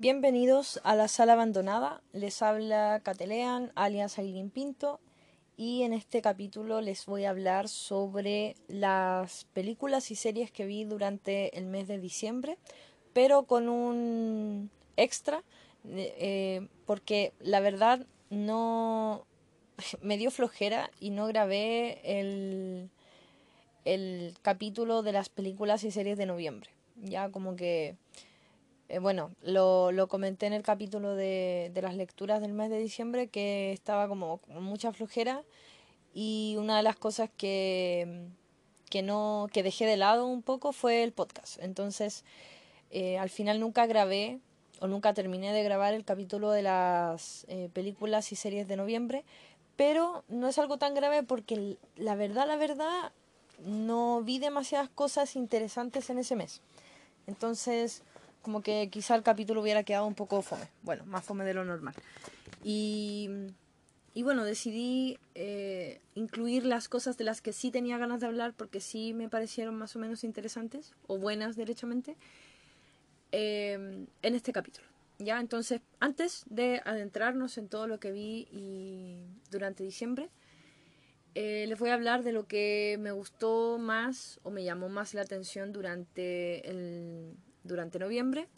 Bienvenidos a la sala abandonada. Les habla Catelean, alias Aileen Pinto, y en este capítulo les voy a hablar sobre las películas y series que vi durante el mes de diciembre, pero con un extra, eh, porque la verdad no me dio flojera y no grabé el, el capítulo de las películas y series de noviembre. Ya como que eh, bueno, lo, lo, comenté en el capítulo de, las lecturas del mes de diciembre que estaba como con mucha flojera y una de las cosas que, que, no, que dejé de lado un poco fue el podcast. Entonces, eh, al final nunca grabé o nunca terminé de grabar el capítulo de las eh, películas y series de noviembre, pero no es algo tan grave porque la verdad, la verdad, no vi demasiadas cosas interesantes en ese mes. Entonces, como que quizá el capítulo hubiera quedado un poco fome. Bueno, más fome de lo normal. Y, y bueno, decidí eh, incluir las cosas de las que sí tenía ganas de hablar porque sí me parecieron más o menos interesantes o buenas derechamente eh, en este capítulo. Ya, entonces, antes de adentrarnos en todo lo que vi y durante diciembre, eh, les voy a hablar de lo que me gustó más o me llamó más la atención durante el, durante noviembre.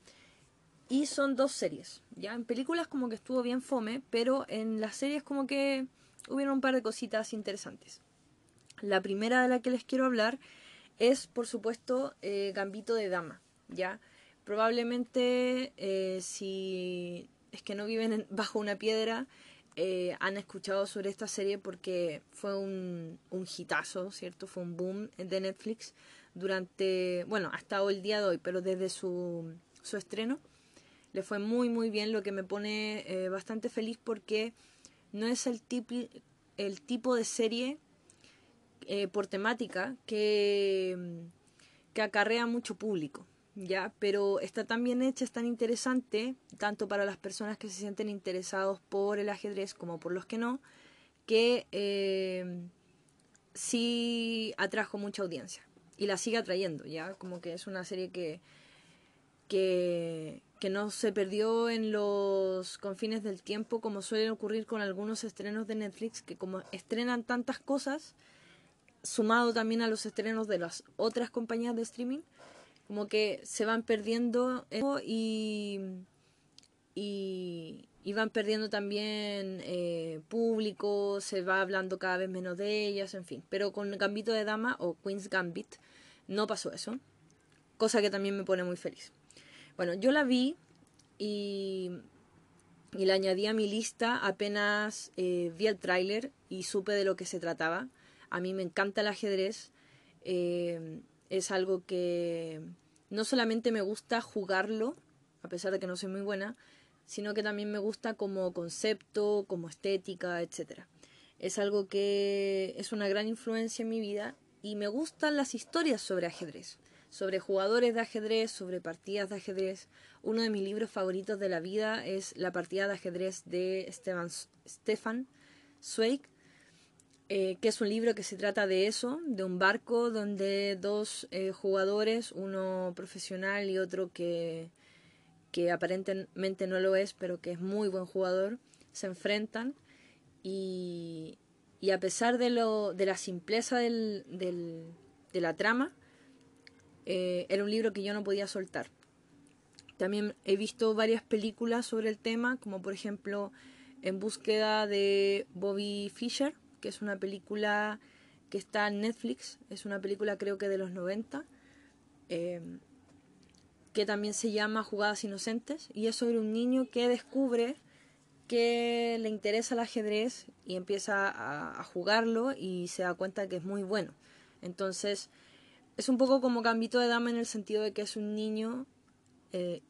Y son dos series. Ya en películas como que estuvo bien fome, pero en las series como que hubieron un par de cositas interesantes. La primera de la que les quiero hablar es, por supuesto, eh, Gambito de Dama. Ya probablemente eh, si es que no viven bajo una piedra, eh, han escuchado sobre esta serie porque fue un, un hitazo, ¿cierto? Fue un boom de Netflix durante, bueno, hasta el día de hoy, pero desde su, su estreno le fue muy muy bien, lo que me pone eh, bastante feliz porque no es el, tipi, el tipo de serie eh, por temática que, que acarrea mucho público. ¿ya? Pero está tan bien hecha, es tan interesante, tanto para las personas que se sienten interesados por el ajedrez como por los que no, que eh, sí atrajo mucha audiencia y la sigue atrayendo, ¿ya? Como que es una serie que, que, que no se perdió en los confines del tiempo como suele ocurrir con algunos estrenos de Netflix, que como estrenan tantas cosas, sumado también a los estrenos de las otras compañías de streaming, como que se van perdiendo y, y, y van perdiendo también eh, público, se va hablando cada vez menos de ellas, en fin. Pero con Gambito de Dama o Queen's Gambit no pasó eso, cosa que también me pone muy feliz. Bueno, yo la vi y, y la añadí a mi lista apenas eh, vi el tráiler y supe de lo que se trataba. A mí me encanta el ajedrez, eh, es algo que no solamente me gusta jugarlo, a pesar de que no soy muy buena, sino que también me gusta como concepto, como estética, etc. Es algo que es una gran influencia en mi vida y me gustan las historias sobre ajedrez, sobre jugadores de ajedrez, sobre partidas de ajedrez. Uno de mis libros favoritos de la vida es La partida de ajedrez de Stefan, Stefan Zweig, eh, que es un libro que se trata de eso, de un barco donde dos eh, jugadores, uno profesional y otro que que aparentemente no lo es, pero que es muy buen jugador, se enfrentan y, y a pesar de, lo, de la simpleza del, del, de la trama, eh, era un libro que yo no podía soltar. También he visto varias películas sobre el tema, como por ejemplo En búsqueda de Bobby Fischer, que es una película que está en Netflix, es una película creo que de los 90. Eh, que también se llama Jugadas Inocentes, y es sobre un niño que descubre que le interesa el ajedrez y empieza a, jugarlo y se da cuenta que es muy bueno. Entonces, es un poco como Gambito de Dama en el sentido de que es un niño eh,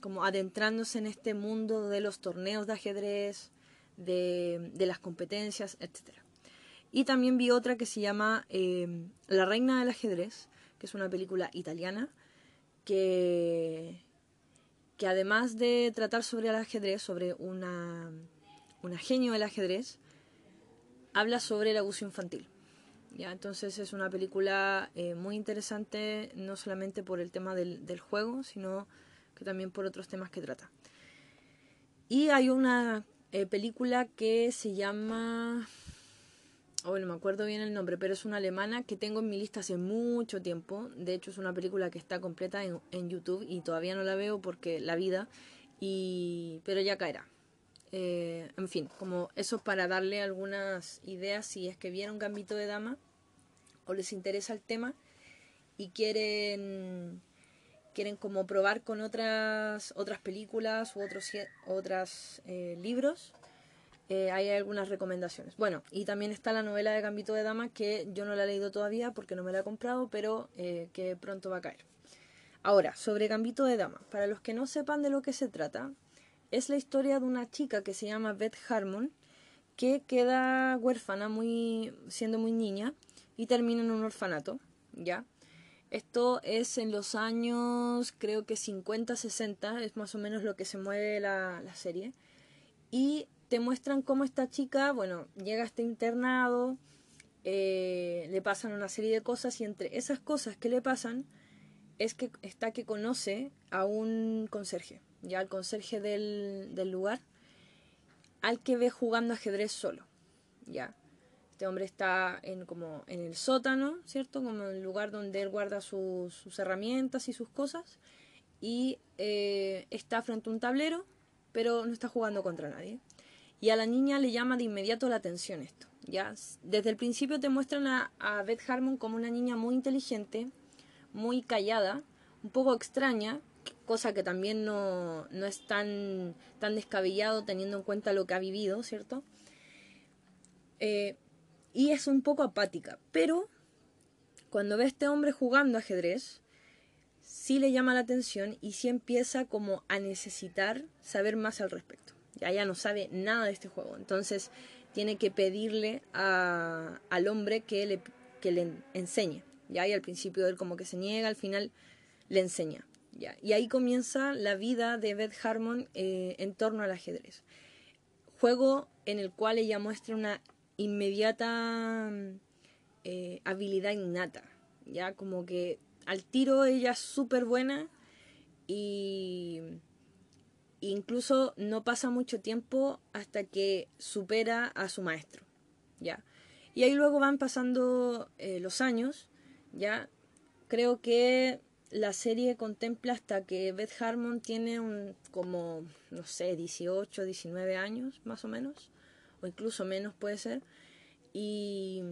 como adentrándose en este mundo de los torneos de ajedrez, de, las competencias, etc. Y también vi otra que se llama eh, La Reina del Ajedrez, que es una película italiana, que, que además de tratar sobre el ajedrez, sobre una, una genio del ajedrez, habla sobre el abuso infantil. ¿ya? Entonces es una película eh, muy interesante, no solamente por el tema del, juego, sino que también por otros temas que trata. Y hay una eh, película que se llama... Oh, no me acuerdo bien el nombre, pero es una alemana que tengo en mi lista hace mucho tiempo. De hecho, es una película que está completa en, en YouTube y todavía no la veo porque la vida, y... pero ya caerá. Eh, en fin, como eso para darle algunas ideas si es que vieron Gambito de Dama o les interesa el tema y quieren quieren como probar con otras otras películas u otros otras eh, libros eh, hay algunas recomendaciones bueno y también está la novela de Gambito de Dama que yo no la he leído todavía porque no me la he comprado pero que pronto va a caer ahora sobre Gambito de Dama para los que no sepan de lo que se trata es la historia de una chica que se llama Beth Harmon, que queda huérfana muy, siendo muy niña y termina en un orfanato, ¿ya? Esto es en los años, creo que 50, 60, es más o menos lo que se mueve la, la serie. Y te muestran cómo esta chica, bueno, llega a este internado, eh, le pasan una serie de cosas y entre esas cosas que le pasan es que está que conoce a un conserje, ya el conserje del, del lugar, al que ve jugando ajedrez solo, ya. Este hombre está en, como en el sótano, ¿cierto? Como el lugar donde él guarda sus, sus herramientas y sus cosas. Y eh, está frente a un tablero, pero no está jugando contra nadie. Y a la niña le llama de inmediato la atención esto. ¿ya? Desde el principio te muestran a, Beth Harmon como una niña muy inteligente, muy callada, un poco extraña, cosa que también no, no es tan, tan descabellado teniendo en cuenta lo que ha vivido, ¿cierto? Eh, y es un poco apática, pero cuando ve a este hombre jugando ajedrez, sí le llama la atención y sí empieza como a necesitar saber más al respecto. Ya ya no sabe nada de este juego, entonces tiene que pedirle al hombre que le, que le enseñe. Ya y al principio él como que se niega, al final le enseña. Y ahí comienza la vida de Beth Harmon eh, en torno al ajedrez. Juego en el cual ella muestra una inmediata eh, habilidad innata. Ya como que al tiro ella es súper buena y incluso no pasa mucho tiempo hasta que supera a su maestro. ¿ya? Y ahí luego van pasando eh, los años. ¿ya? Creo que la serie contempla hasta que Beth Harmon tiene un como, no sé, 18, 19 años más o menos, o incluso menos puede ser, y,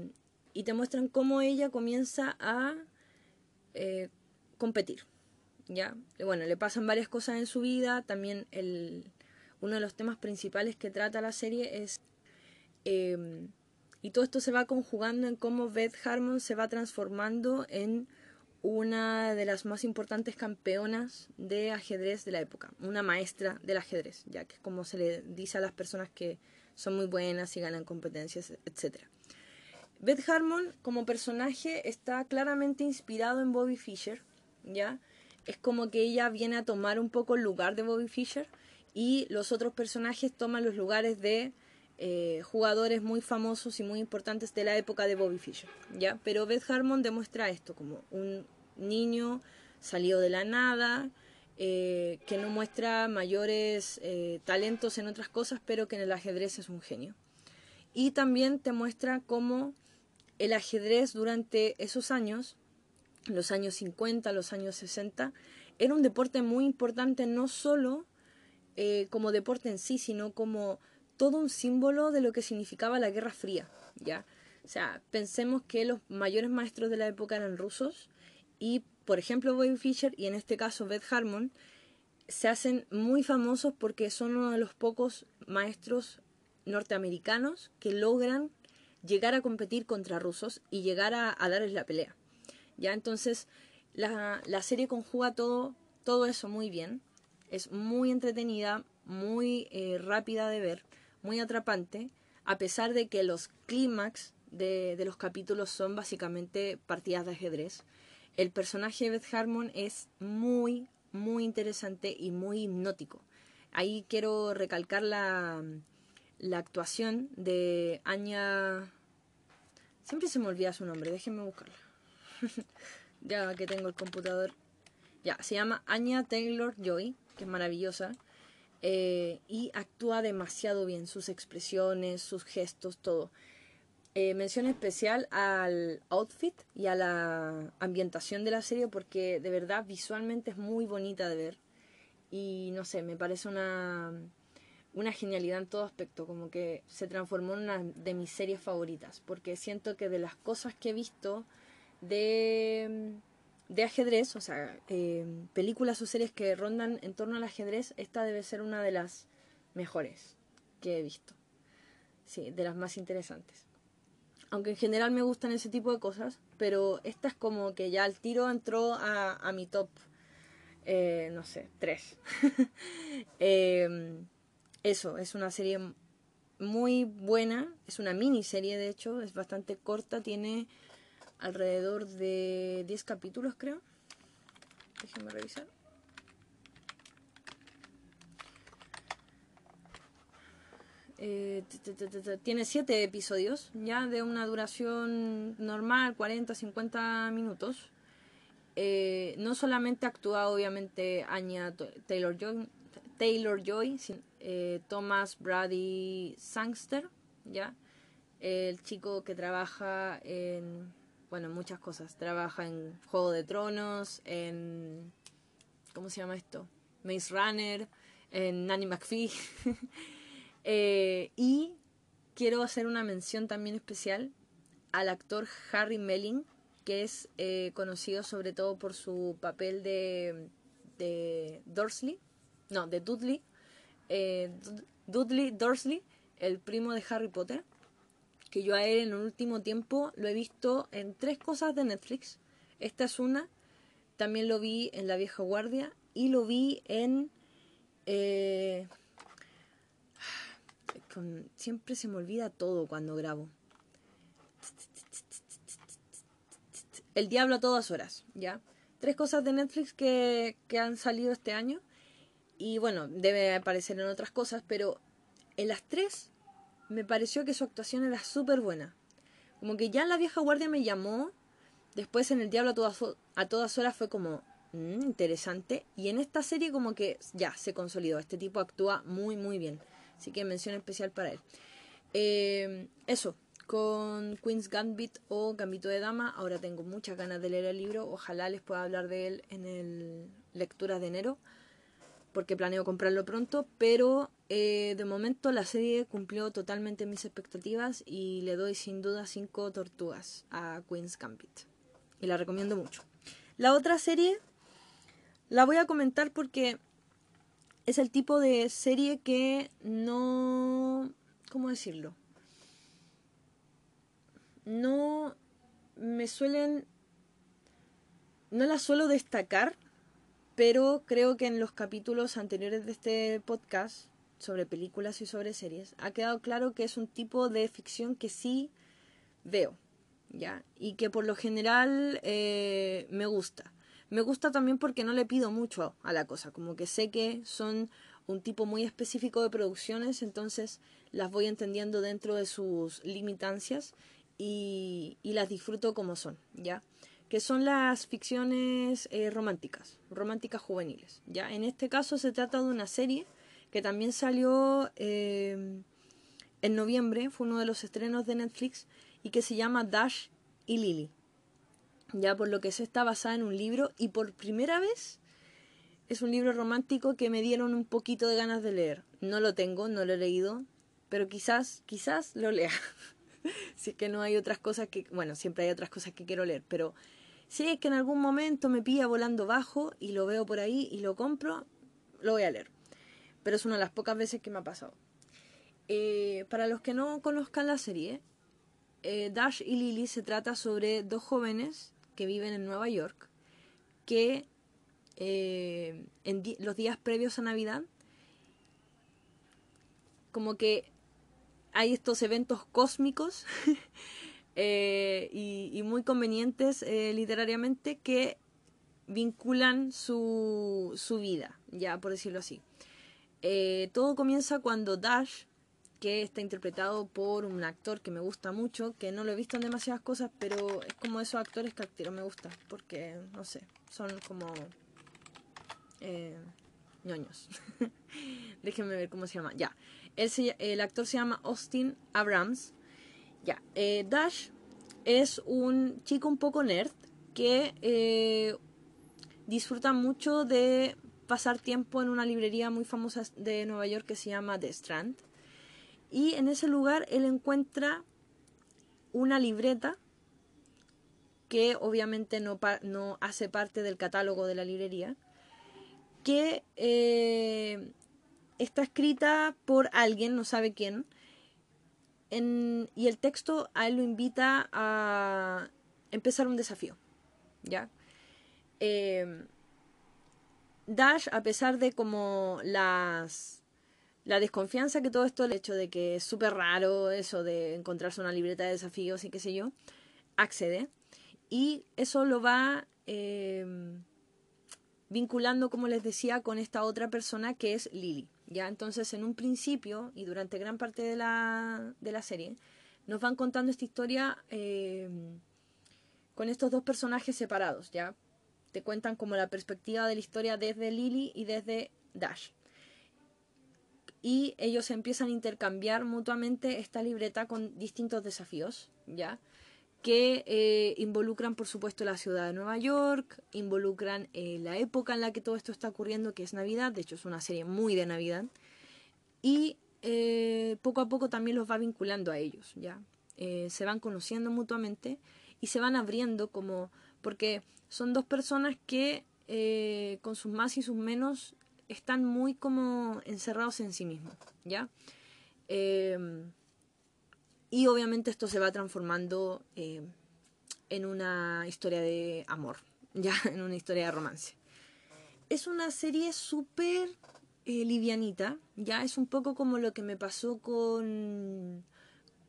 te muestran cómo ella comienza a eh, competir. ¿Ya? bueno, le pasan varias cosas en su vida, también el, uno de los temas principales que trata la serie es... Em, y todo esto se va conjugando en cómo Beth Harmon se va transformando en una de las más importantes campeonas de ajedrez de la época, una maestra del ajedrez, ya que es como se le dice a las personas que son muy buenas y ganan competencias, etc. Beth Harmon como personaje está claramente inspirado en Bobby Fischer, ¿ya? Es como que ella viene a tomar un poco el lugar de Bobby Fischer y los otros personajes toman los lugares de eh, jugadores muy famosos y muy importantes de la época de Bobby Fischer, ¿ya? Pero Beth Harmon demuestra esto como un niño salió de la nada, eh, que no muestra mayores eh, talentos en otras cosas, pero que en el ajedrez es un genio. Y también te muestra cómo el ajedrez durante esos años, los años 50, los años 60, era un deporte muy importante no solo eh, como deporte en sí, sino como todo un símbolo de lo que significaba la Guerra Fría, ¿ya? O sea, pensemos que los mayores maestros de la época eran rusos y, por ejemplo, Bobby Fischer y en este caso Beth Harmon se hacen muy famosos porque son uno de los pocos maestros norteamericanos que logran llegar a competir contra rusos y llegar a, darles la pelea. Ya entonces la, la, serie conjuga todo, todo eso muy bien. Es muy entretenida, muy eh, rápida de ver, muy atrapante, a pesar de que los clímax de, de los capítulos son básicamente partidas de ajedrez. El personaje de Beth Harmon es muy, muy interesante y muy hipnótico. Ahí quiero recalcar la, la actuación de Anya. Siempre se me olvida su nombre, déjenme buscarla. ya que tengo el computador Ya, se llama Anya Taylor Joy, que es maravillosa. Eh, y actúa demasiado bien, sus expresiones, sus gestos, todo. Eh, mención especial al outfit y a la ambientación de la serie porque de verdad visualmente es muy bonita de ver. Y no sé, me parece una, una genialidad en todo aspecto, como que se transformó en una de mis series favoritas, porque siento que de las cosas que he visto de de ajedrez, o sea, eh, películas o series que rondan en torno al ajedrez, esta debe ser una de las mejores que he visto. Sí, de las más interesantes. Aunque en general me gustan ese tipo de cosas, pero esta es como que ya al tiro entró a, mi top, eh, no sé, tres. Em, eso, es una serie muy buena, es una miniserie de hecho, es bastante corta, tiene alrededor de 10 capítulos, creo. Déjenme revisar. Eh, tiene 7 episodios, ya de una duración normal, 40-50 minutos. Eh, no solamente actúa obviamente Anya Taylor Joy, Taylor Joy eh, Thomas Brady Sangster, ya el chico que trabaja en bueno, muchas cosas. Trabaja en Juego de Tronos, en... ¿Cómo se llama esto? Maze Runner, en Nanny McPhee. Eh, y quiero hacer una mención también especial al actor Harry Melling, que es eh, conocido sobre todo por su papel de, de Dursley, no, de Dudley, eh, Dudley Dursley, el primo de Harry Potter que yo a él en el último tiempo lo he visto en tres cosas de Netflix. Esta es una, también lo vi en La Vieja Guardia y lo vi en... Eh, siempre se me olvida todo cuando grabo. El Diablo a todas horas, ¿ya? Tres cosas de Netflix que, que han salido este año. Y bueno, debe aparecer en otras cosas, pero en las tres me pareció que su actuación era súper buena. Como que ya en la vieja guardia me llamó, después en El Diablo a todas, a todas horas fue como mm, interesante, y en esta serie como que ya se consolidó, este tipo actúa muy muy bien, así que mención especial para él. Eh, eso, con Queen's Gambit o Gambito de Dama, ahora tengo muchas ganas de leer el libro, ojalá les pueda hablar de él en el lectura de enero porque planeo comprarlo pronto, pero eh, de momento la serie cumplió totalmente mis expectativas y le doy sin duda cinco tortugas a Queen's Gambit. Y la recomiendo mucho. La otra serie la voy a comentar porque es el tipo de serie que no... ¿Cómo decirlo? No me suelen... No la suelo destacar pero creo que en los capítulos anteriores de este podcast sobre películas y sobre series ha quedado claro que es un tipo de ficción que sí veo, ¿ya? Y que por lo general eh, me gusta. Me gusta también porque no le pido mucho a la cosa, como que sé que son un tipo muy específico de producciones, entonces las voy entendiendo dentro de sus limitancias y, y las disfruto como son, ¿ya? Que son las ficciones eh, románticas, románticas juveniles. ¿ya? En este caso se trata de una serie que también salió eh, en noviembre, fue uno de los estrenos de Netflix, y que se llama Dash y Lily. Ya por lo que se está basada en un libro y por primera vez es un libro romántico que me dieron un poquito de ganas de leer. No lo tengo, no lo he leído, pero quizás, quizás lo lea. si es que no hay otras cosas que, bueno, siempre hay otras cosas que quiero leer, pero si es que en algún momento me pilla volando bajo y lo veo por ahí y lo compro, lo voy a leer. Pero es una de las pocas veces que me ha pasado. Eh, para los que no conozcan la serie, eh, Dash y Lily se trata sobre dos jóvenes que viven en Nueva York que eh, en los días previos a Navidad como que hay estos eventos cósmicos eh, y, muy convenientes eh, literariamente que vinculan su, su, vida, ya por decirlo así. Eh, todo comienza cuando Dash, que está interpretado por un actor que me gusta mucho, que no lo he visto en demasiadas cosas, pero es como esos actores que a me gusta, porque, no sé, son como eh, ñoños. Déjenme ver cómo se llama. Ya. el actor se llama Austin Abrams. Ya. Eh, Dash es un chico un poco nerd que eh, disfruta mucho de pasar tiempo en una librería muy famosa de Nueva York que se llama The Strand. Y en ese lugar él encuentra una libreta que obviamente no, no hace parte del catálogo de la librería, que eh, está escrita por alguien, no sabe quién, y el texto a él lo invita a empezar un desafío, ¿ya? Eh, Dash, a pesar de como las la desconfianza que todo esto, el hecho de que es súper raro eso de encontrarse una libreta de desafíos y qué sé yo, accede. Y eso lo va eh, vinculando, como les decía, con esta otra persona que es Lily. ¿Ya? Entonces, en un principio y durante gran parte de la, de la serie, nos van contando esta historia eh, con estos dos personajes separados, ¿ya? Te cuentan como la perspectiva de la historia desde Lily y desde Dash. Y ellos empiezan a intercambiar mutuamente esta libreta con distintos desafíos, ¿ya? Que eh, involucran, por supuesto, la ciudad de Nueva York, involucran eh, la época en la que todo esto está ocurriendo, que es Navidad, de hecho es una serie muy de Navidad, y eh, poco a poco también los va vinculando a ellos, ¿ya? se van conociendo mutuamente y se van abriendo como, porque son dos personas que con sus más y sus menos están muy como encerrados en sí mismos, ¿ya? Y obviamente esto se va transformando eh, en una historia de amor, ya en una historia de romance. Es una serie súper eh, livianita, ya es un poco como lo que me pasó con,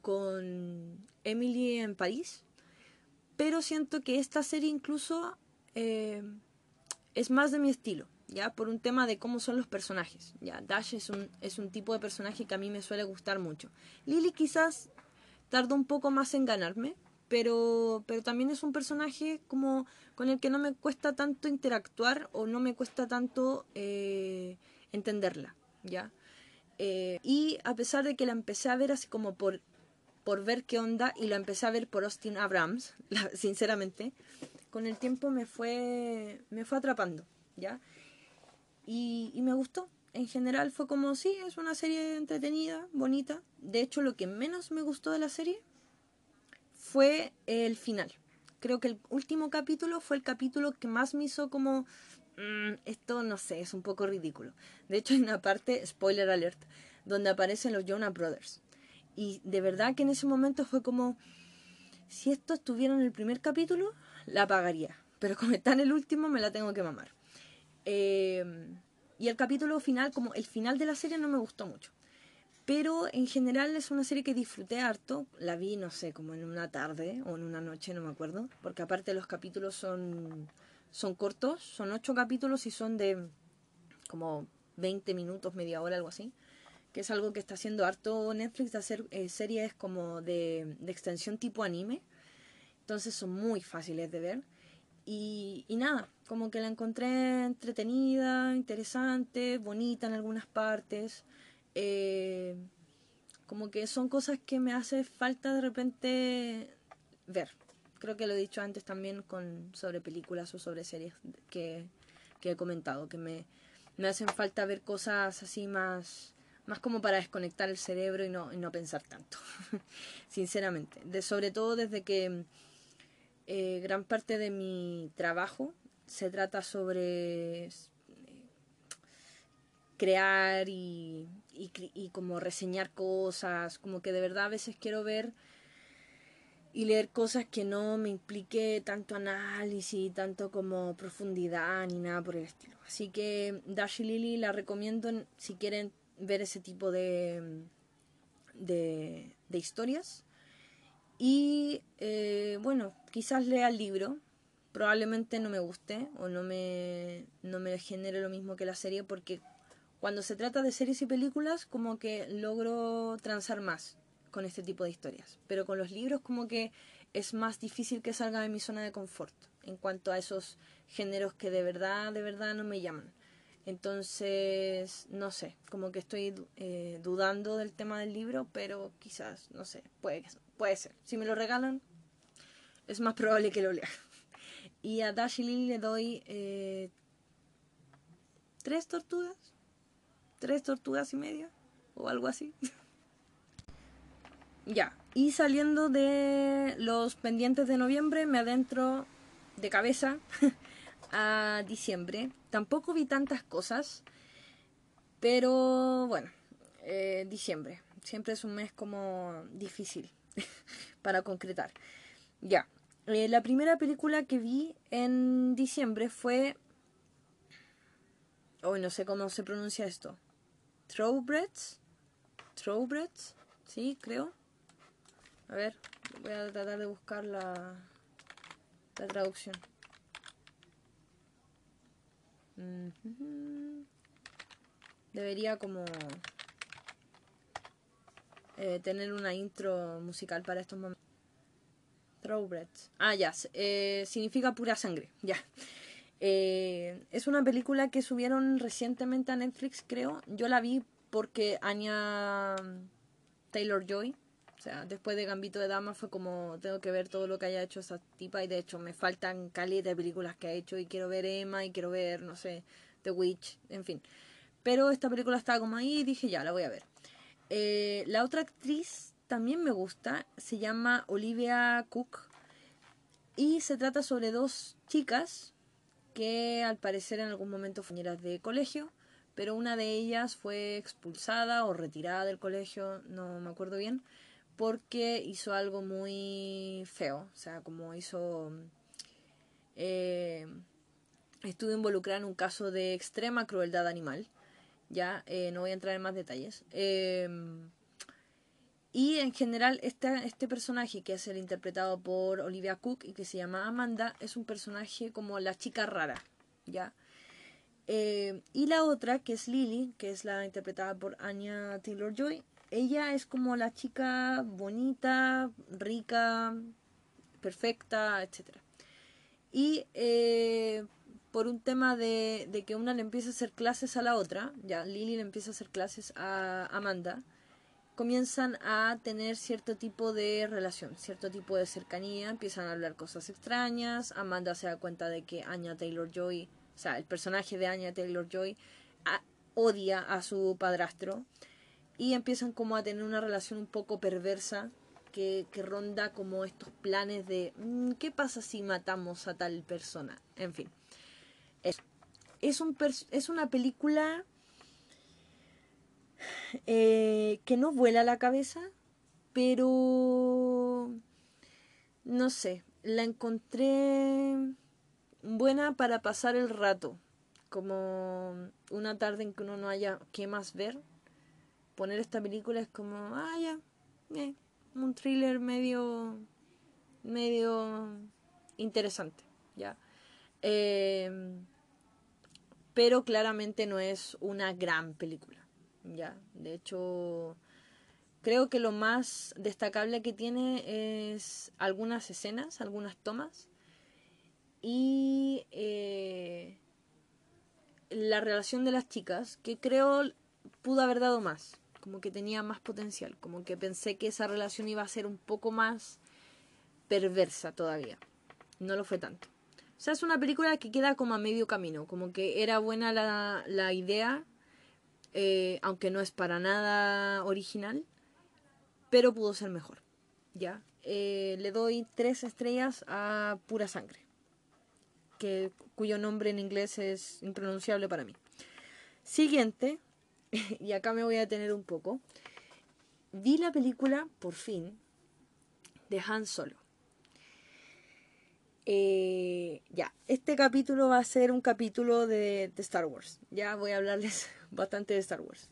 con Emily en París, pero siento que esta serie incluso eh, es más de mi estilo, ya por un tema de cómo son los personajes. Ya Dash es un, es un tipo de personaje que a mí me suele gustar mucho. Lily quizás tarda un poco más en ganarme, pero, pero también es un personaje como con el que no me cuesta tanto interactuar o no me cuesta tanto eh, entenderla, ¿ya? Eh, y a pesar de que la empecé a ver así como por, por ver qué onda y la empecé a ver por Austin Abrams, sinceramente, con el tiempo me fue, me fue atrapando, ¿ya? Y me gustó, en general fue como, sí, es una serie entretenida, bonita. De hecho, lo que menos me gustó de la serie fue el final. Creo que el último capítulo fue el capítulo que más me hizo como, mm, esto no sé, es un poco ridículo. De hecho, hay una parte, spoiler alert, donde aparecen los Jonah Brothers. Y de verdad que en ese momento fue como, si esto estuviera en el primer capítulo, la pagaría. Pero como está en el último, me la tengo que mamar. Eh, y el capítulo final, como el final de la serie, no me gustó mucho. Pero en general es una serie que disfruté harto. La vi, no sé, como en una tarde o en una noche, no me acuerdo. Porque aparte los capítulos son, son cortos, son ocho capítulos y son de como 20 minutos, media hora, algo así. Que es algo que está haciendo harto Netflix de hacer eh, series como de, de extensión tipo anime. Entonces son muy fáciles de ver. Y, nada, como que la encontré entretenida, interesante, bonita en algunas partes. Eh, como que son cosas que me hace falta de repente ver. Creo que lo he dicho antes también con sobre películas o sobre series que, que he comentado, que me, me hacen falta ver cosas así más, más como para desconectar el cerebro y no, no pensar tanto, sinceramente. Sobre todo desde que eh, gran parte de mi trabajo se trata sobre eh, crear y, como reseñar cosas, como que de verdad a veces quiero ver y leer cosas que no me implique tanto análisis, tanto como profundidad ni nada por el estilo. Así que Dash Lily la recomiendo si quieren ver ese tipo de, de historias. Y eh, bueno, quizás lea el libro, probablemente no me guste o no me, no me genere lo mismo que la serie porque cuando se trata de series y películas como que logro transar más con este tipo de historias. Pero con los libros como que es más difícil que salga de mi zona de confort en cuanto a esos géneros que de verdad, de verdad no me llaman. Entonces, no sé, como que estoy eh, dudando del tema del libro, pero quizás, no sé, puede, puede ser. Si me lo regalan, es más probable que lo lea. Y a Dash le doy eh, tres tortugas, tres tortugas y media, o algo así. ya, y saliendo de los pendientes de noviembre, me adentro de cabeza a diciembre. Tampoco vi tantas cosas, pero bueno, eh, diciembre. Siempre es un mes como difícil para concretar. Ya, eh, la primera película que vi en diciembre fue... Hoy no sé cómo se pronuncia esto. Throwbreds. Throwbreds. Sí, creo. A ver, voy a tratar de buscar la, la traducción. Debería como eh, tener una intro musical para estos momentos. Ah, ya. Eh, significa pura sangre. Ya. Eh, es una película que subieron recientemente a Netflix, creo. Yo la vi porque Anya Taylor Joy sea, después de Gambito de Dama fue como, tengo que ver todo lo que haya hecho esa tipa y de hecho me faltan calidad de películas que ha hecho y quiero ver Emma y quiero ver, no sé, The Witch, en fin. Pero esta película estaba como ahí y dije, ya, la voy a ver. Eh, la otra actriz también me gusta, se llama Olivia Cook y se trata sobre dos chicas que al parecer en algún momento fueron de colegio, pero una de ellas fue expulsada o retirada del colegio, no me acuerdo bien, porque hizo algo muy feo, o sea, como hizo... Eh, estuvo involucrada en un caso de extrema crueldad animal, ya, eh, no voy a entrar en más detalles. Eh, y en general, este, este personaje, que es el interpretado por Olivia Cook y que se llama Amanda, es un personaje como la chica rara, ¿ya? y la otra, que es Lily, que es la interpretada por Anya Taylor Joy, ella es como la chica bonita, rica, perfecta, etc. Y eh, por un tema de, que una le empieza a hacer clases a la otra, ya Lily le empieza a hacer clases a Amanda, comienzan a tener cierto tipo de relación, cierto tipo de cercanía, empiezan a hablar cosas extrañas, Amanda se da cuenta de que Anya Taylor Joy, o sea, el personaje de Anya Taylor Joy, odia a su padrastro y empiezan como a tener una relación un poco perversa que, ronda como estos planes de mm, ¿qué pasa si matamos a tal persona? En fin. Es, es, un es una película eh, que no vuela la cabeza, pero no sé, la encontré buena para pasar el rato, como una tarde en que uno no haya qué más ver poner esta película es como, ah, ya, un thriller medio, medio interesante, ya. Eh, pero claramente no es una gran película, ya. De hecho, creo que lo más destacable que tiene es algunas escenas, algunas tomas y eh, la relación de las chicas, que creo pudo haber dado más como que tenía más potencial, como que pensé que esa relación iba a ser un poco más perversa todavía. No lo fue tanto. O sea, es una película que queda como a medio camino, como que era buena la, la idea, eh, aunque no es para nada original, pero pudo ser mejor. ¿Ya? Eh, le doy tres estrellas a Pura Sangre, que, cuyo nombre en inglés es impronunciable para mí. Siguiente, y acá me voy a detener un poco, vi la película, por fin, de Han Solo. Eh, ya, este capítulo va a ser un capítulo de, Star Wars. Ya voy a hablarles bastante de Star Wars.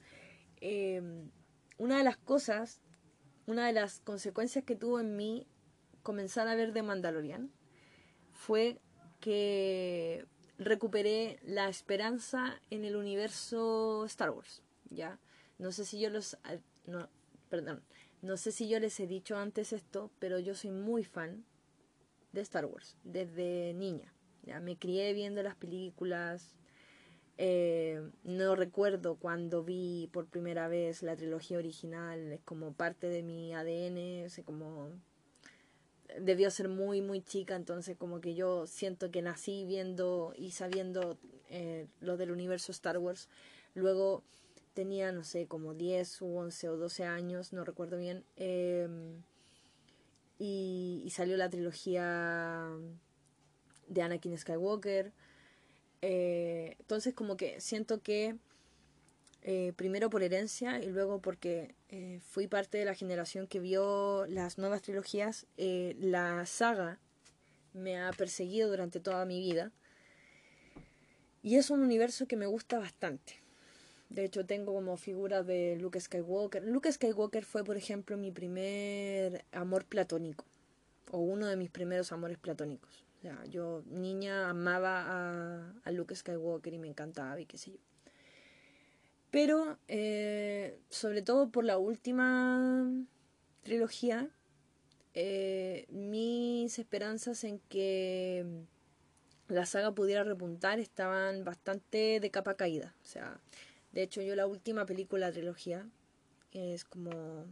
Em, una de las cosas, una de las consecuencias que tuvo en mí comenzar a ver de Mandalorian fue que recuperé la esperanza en el universo Star Wars. ¿ya? No sé si yo los... Ah, perdón, no sé si yo les he dicho antes esto, pero yo soy muy fan de Star Wars, desde niña. Ya me crié viendo las películas, Eh, no recuerdo cuando vi por primera vez la trilogía original, es como parte de mi ADN, o como debió ser muy muy chica, entonces como que yo siento que nací viendo y sabiendo eh, lo del universo Star Wars. Luego tenía, no sé, como 10 u 11 o 12 años, no recuerdo bien, em, y, y, salió la trilogía de Anakin Skywalker. Eh, entonces como que siento que eh, primero por herencia y luego porque eh, fui parte de la generación que vio las nuevas trilogías, la saga me ha perseguido durante toda mi vida y es un universo que me gusta bastante. De hecho, tengo como figura de Luke Skywalker. Luke Skywalker fue, por ejemplo, mi primer amor platónico, o uno de mis primeros amores platónicos yo niña amaba a, a, Luke Skywalker y me encantaba y qué sé yo. Pero, eh, sobre todo por la última trilogía, eh, mis esperanzas en que la saga pudiera repuntar estaban bastante de capa caída. O sea, de hecho yo la última película de trilogía, es como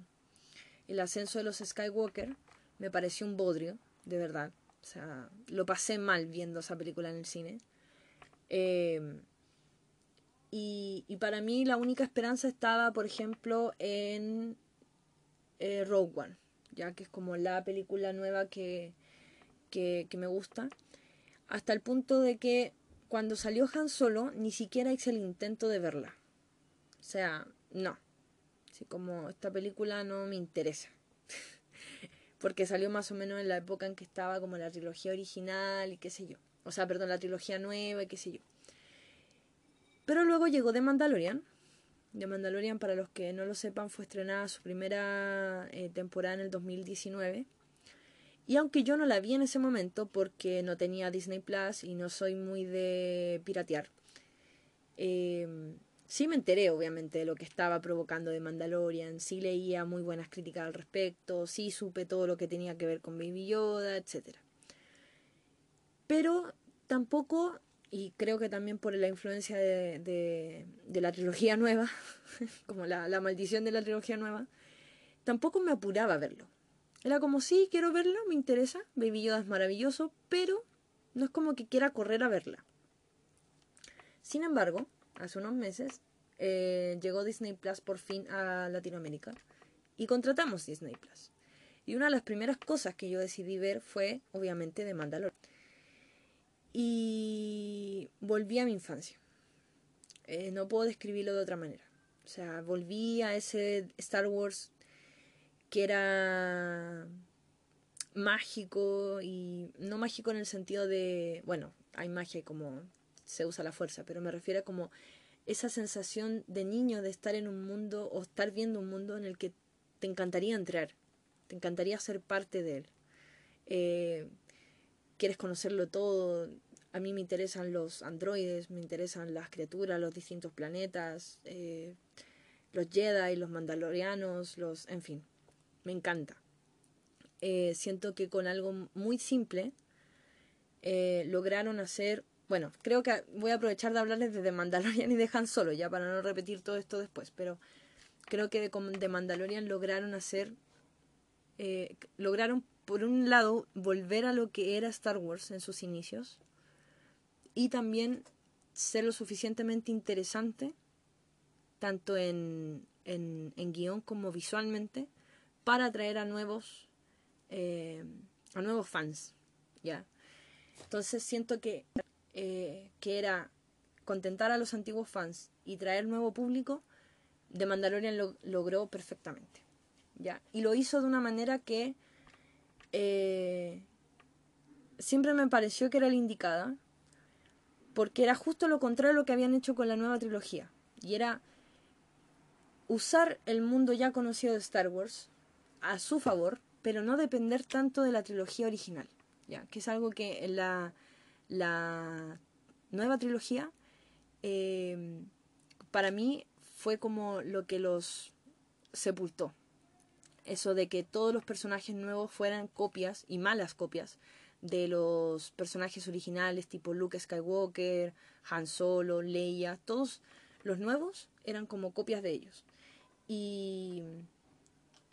El ascenso de los Skywalker, me pareció un bodrio, de verdad. O sea, lo pasé mal viendo esa película en el cine. Em, y, para mí la única esperanza estaba, por ejemplo, en eh, Rogue One, ya que es como la película nueva que, que, que me gusta. Hasta el punto de que cuando salió Han Solo, ni siquiera hice el intento de verla. O sea, no. Así como esta película no me interesa porque salió más o menos en la época en que estaba como la trilogía original y qué sé yo. O sea, perdón, la trilogía nueva y qué sé yo. Pero luego llegó The Mandalorian. The Mandalorian, para los que no lo sepan, fue estrenada su primera eh, temporada en el 2019. Y aunque yo no la vi en ese momento porque no tenía Disney Plus y no soy muy de piratear, eh, Sí me enteré, obviamente, de lo que estaba provocando de Mandalorian, sí leía muy buenas críticas al respecto, sí supe todo lo que tenía que ver con Baby Yoda, etc. Pero tampoco, y creo que también por la influencia de, la trilogía nueva, como la, la maldición de la trilogía nueva, tampoco me apuraba a verlo. Era como, sí, quiero verlo, me interesa, Baby Yoda es maravilloso, pero no es como que quiera correr a verla. Sin embargo, hace unos meses, eh, llegó Disney Plus por fin a Latinoamérica y contratamos Disney Plus. Y una de las primeras cosas que yo decidí ver fue, obviamente, de Mandalorian. Y volví a mi infancia. Eh, no puedo describirlo de otra manera. O sea, volví a ese Star Wars que era mágico y no mágico en el sentido de, bueno, hay magia como se usa la fuerza, pero me refiero a como esa sensación de niño de estar en un mundo o estar viendo un mundo en el que te encantaría entrar, te encantaría ser parte de él. Eh, quieres conocerlo todo. A mí me interesan los androides, me interesan las criaturas, los distintos planetas, eh, los Jedi, los Mandalorianos, los, en fin, me encanta. Eh, siento que con algo muy simple lograron hacer bueno, creo que voy a aprovechar de hablarles de The Mandalorian y de Han Solo, ya para no repetir todo esto después, pero creo que The Mandalorian lograron hacer, eh, lograron por un lado volver a lo que era Star Wars en sus inicios y también ser lo suficientemente interesante, tanto en guion como visualmente, para atraer a nuevos, eh, a nuevos fans, ¿ya? Entonces siento que eh, que era contentar a los antiguos fans y traer nuevo público, The Mandalorian lo logró perfectamente. ¿ya? Y lo hizo de una manera que eh, siempre me pareció que era la indicada, porque era justo lo contrario a lo que habían hecho con la nueva trilogía. Y era usar el mundo ya conocido de Star Wars a su favor, pero no depender tanto de la trilogía original, ¿ya? que es algo que en la la nueva trilogía, eh, para mí fue como lo que los sepultó. Eso de que todos los personajes nuevos fueran copias y malas copias de los personajes originales tipo Luke Skywalker, Han Solo, Leia, todos los nuevos eran como copias de ellos. Y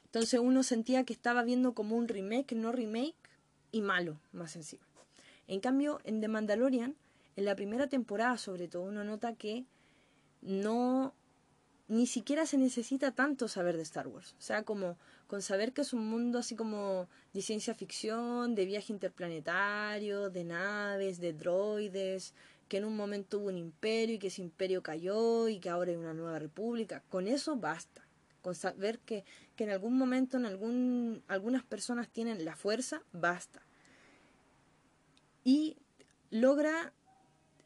entonces uno sentía que estaba viendo como un remake, no remake, y malo, más encima. En cambio, en The Mandalorian, en la primera temporada sobre todo, uno nota que no ni siquiera se necesita tanto saber de Star Wars. O sea, como con saber que es un mundo así como de ciencia ficción, de viaje interplanetario, de naves, de droides, que en un momento hubo un imperio y que ese imperio cayó y que ahora hay una nueva república. Con eso basta. Con saber que, que en algún momento en algún, algunas personas tienen la fuerza, basta. Y logra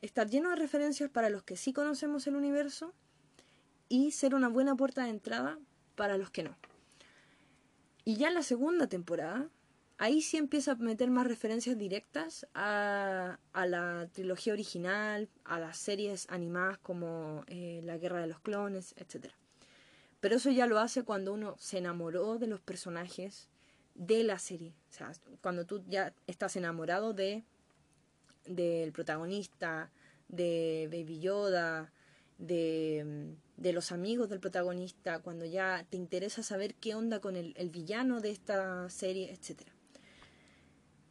estar lleno de referencias para los que sí conocemos el universo y ser una buena puerta de entrada para los que no. Y ya en la segunda temporada, ahí sí empieza a meter más referencias directas a, la trilogía original, a las series animadas como eh, La Guerra de los Clones, etc. Pero eso ya lo hace cuando uno se enamoró de los personajes de la serie. O sea, cuando tú ya estás enamorado de del protagonista, de Baby Yoda, de de los amigos del protagonista, cuando ya te interesa saber qué onda con el, villano de esta serie, etc.